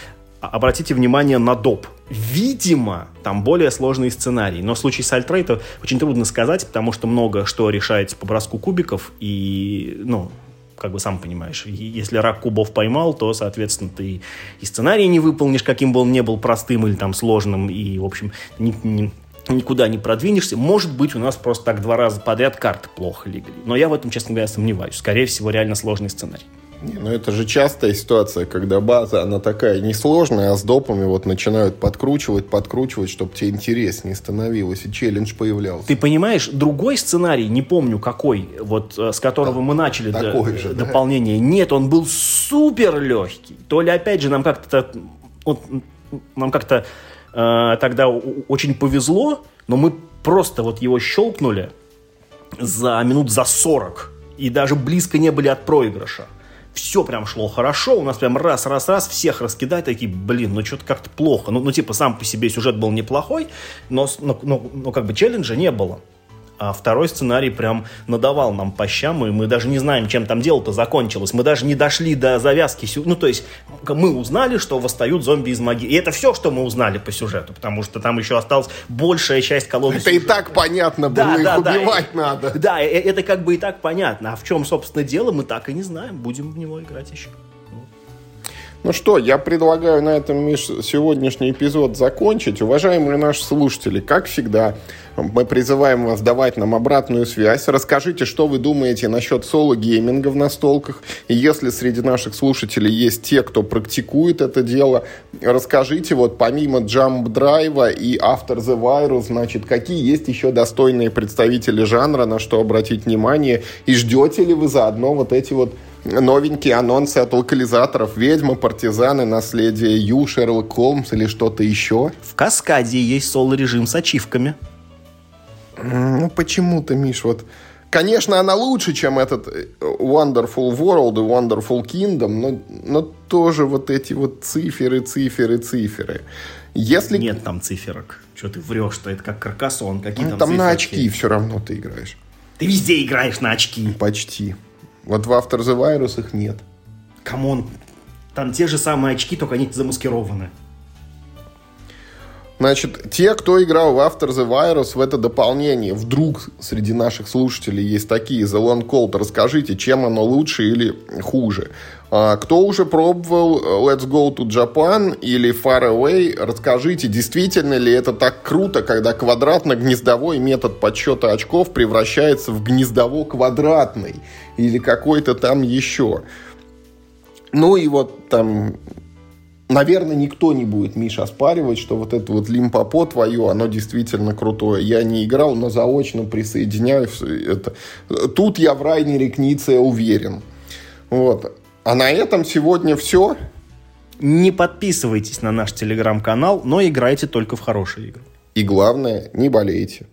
обратите внимание на доп. Видимо, там более сложный сценарий. Но в случае с Альтрейта очень трудно сказать, потому что много что решается по броску кубиков. И, ну, как бы сам понимаешь, если рак кубов поймал, то, соответственно, ты и сценарий не выполнишь, каким бы он ни был простым или там сложным, и, в общем, ни, ни, никуда не продвинешься. Может быть, у нас просто так два раза подряд карты плохо легли. Но я в этом, честно говоря, сомневаюсь. Скорее всего, реально сложный сценарий. Не, ну это же частая ситуация, когда база, она такая несложная, а с допами вот начинают подкручивать, подкручивать, чтобы тебе интереснее становилось, и челлендж появлялся. Ты понимаешь, другой сценарий, не помню какой, вот э, с которого мы начали Такой же, дополнение, да? нет, он был супер легкий. То ли, опять же, нам как-то вот, нам как-то э, тогда очень повезло, но мы просто вот его щелкнули за минут за 40 и даже близко не были от проигрыша все прям шло хорошо, у нас прям раз-раз-раз всех раскидать, такие, блин, ну что-то как-то плохо. Ну, ну, типа, сам по себе сюжет был неплохой, но, но, но, но как бы челленджа не было. А второй сценарий прям надавал нам по щам, и мы даже не знаем, чем там дело-то закончилось. Мы даже не дошли до завязки. Ну, то есть, мы узнали, что восстают зомби из магии. И это все, что мы узнали по сюжету, потому что там еще осталась большая часть колоды Это сюжета. и так понятно было, да, их да, убивать да, надо. Да, это как бы и так понятно. А в чем, собственно, дело, мы так и не знаем. Будем в него играть еще. Ну что, я предлагаю на этом, Миш, сегодняшний эпизод закончить. Уважаемые наши слушатели, как всегда, мы призываем вас давать нам обратную связь. Расскажите, что вы думаете насчет соло-гейминга в настолках. И если среди наших слушателей есть те, кто практикует это дело, расскажите, вот помимо Jump Drive и After the Virus, значит, какие есть еще достойные представители жанра, на что обратить внимание. И ждете ли вы заодно вот эти вот новенькие анонсы от локализаторов «Ведьма», «Партизаны», «Наследие Ю», «Шерлок Холмс» или что-то еще. В «Каскаде» есть соло-режим с ачивками. Ну, почему-то, Миш, вот... Конечно, она лучше, чем этот э, Wonderful World и Wonderful Kingdom, но, но тоже вот эти вот циферы, циферы, циферы. Если... Нет там циферок. Что ты врешь, что это как каркасон? Какие ну, там, там циферки? на очки все равно ты играешь. Ты везде играешь на очки. Почти. Вот в After the Virus их нет. Come on, там те же самые очки, только они замаскированы. Значит, те, кто играл в After the Virus, в это дополнение, вдруг среди наших слушателей есть такие, The Long Cold, расскажите, чем оно лучше или хуже. А, кто уже пробовал Let's Go to Japan или Far Away, расскажите, действительно ли это так круто, когда квадратно-гнездовой метод подсчета очков превращается в гнездово-квадратный или какой-то там еще. Ну и вот там наверное, никто не будет, Миша, оспаривать, что вот это вот лимпопо твое, оно действительно крутое. Я не играл, но заочно присоединяюсь. Это... Тут я в Райнере Книце уверен. Вот. А на этом сегодня все. Не подписывайтесь на наш телеграм-канал, но играйте только в хорошие игры. И главное, не болейте.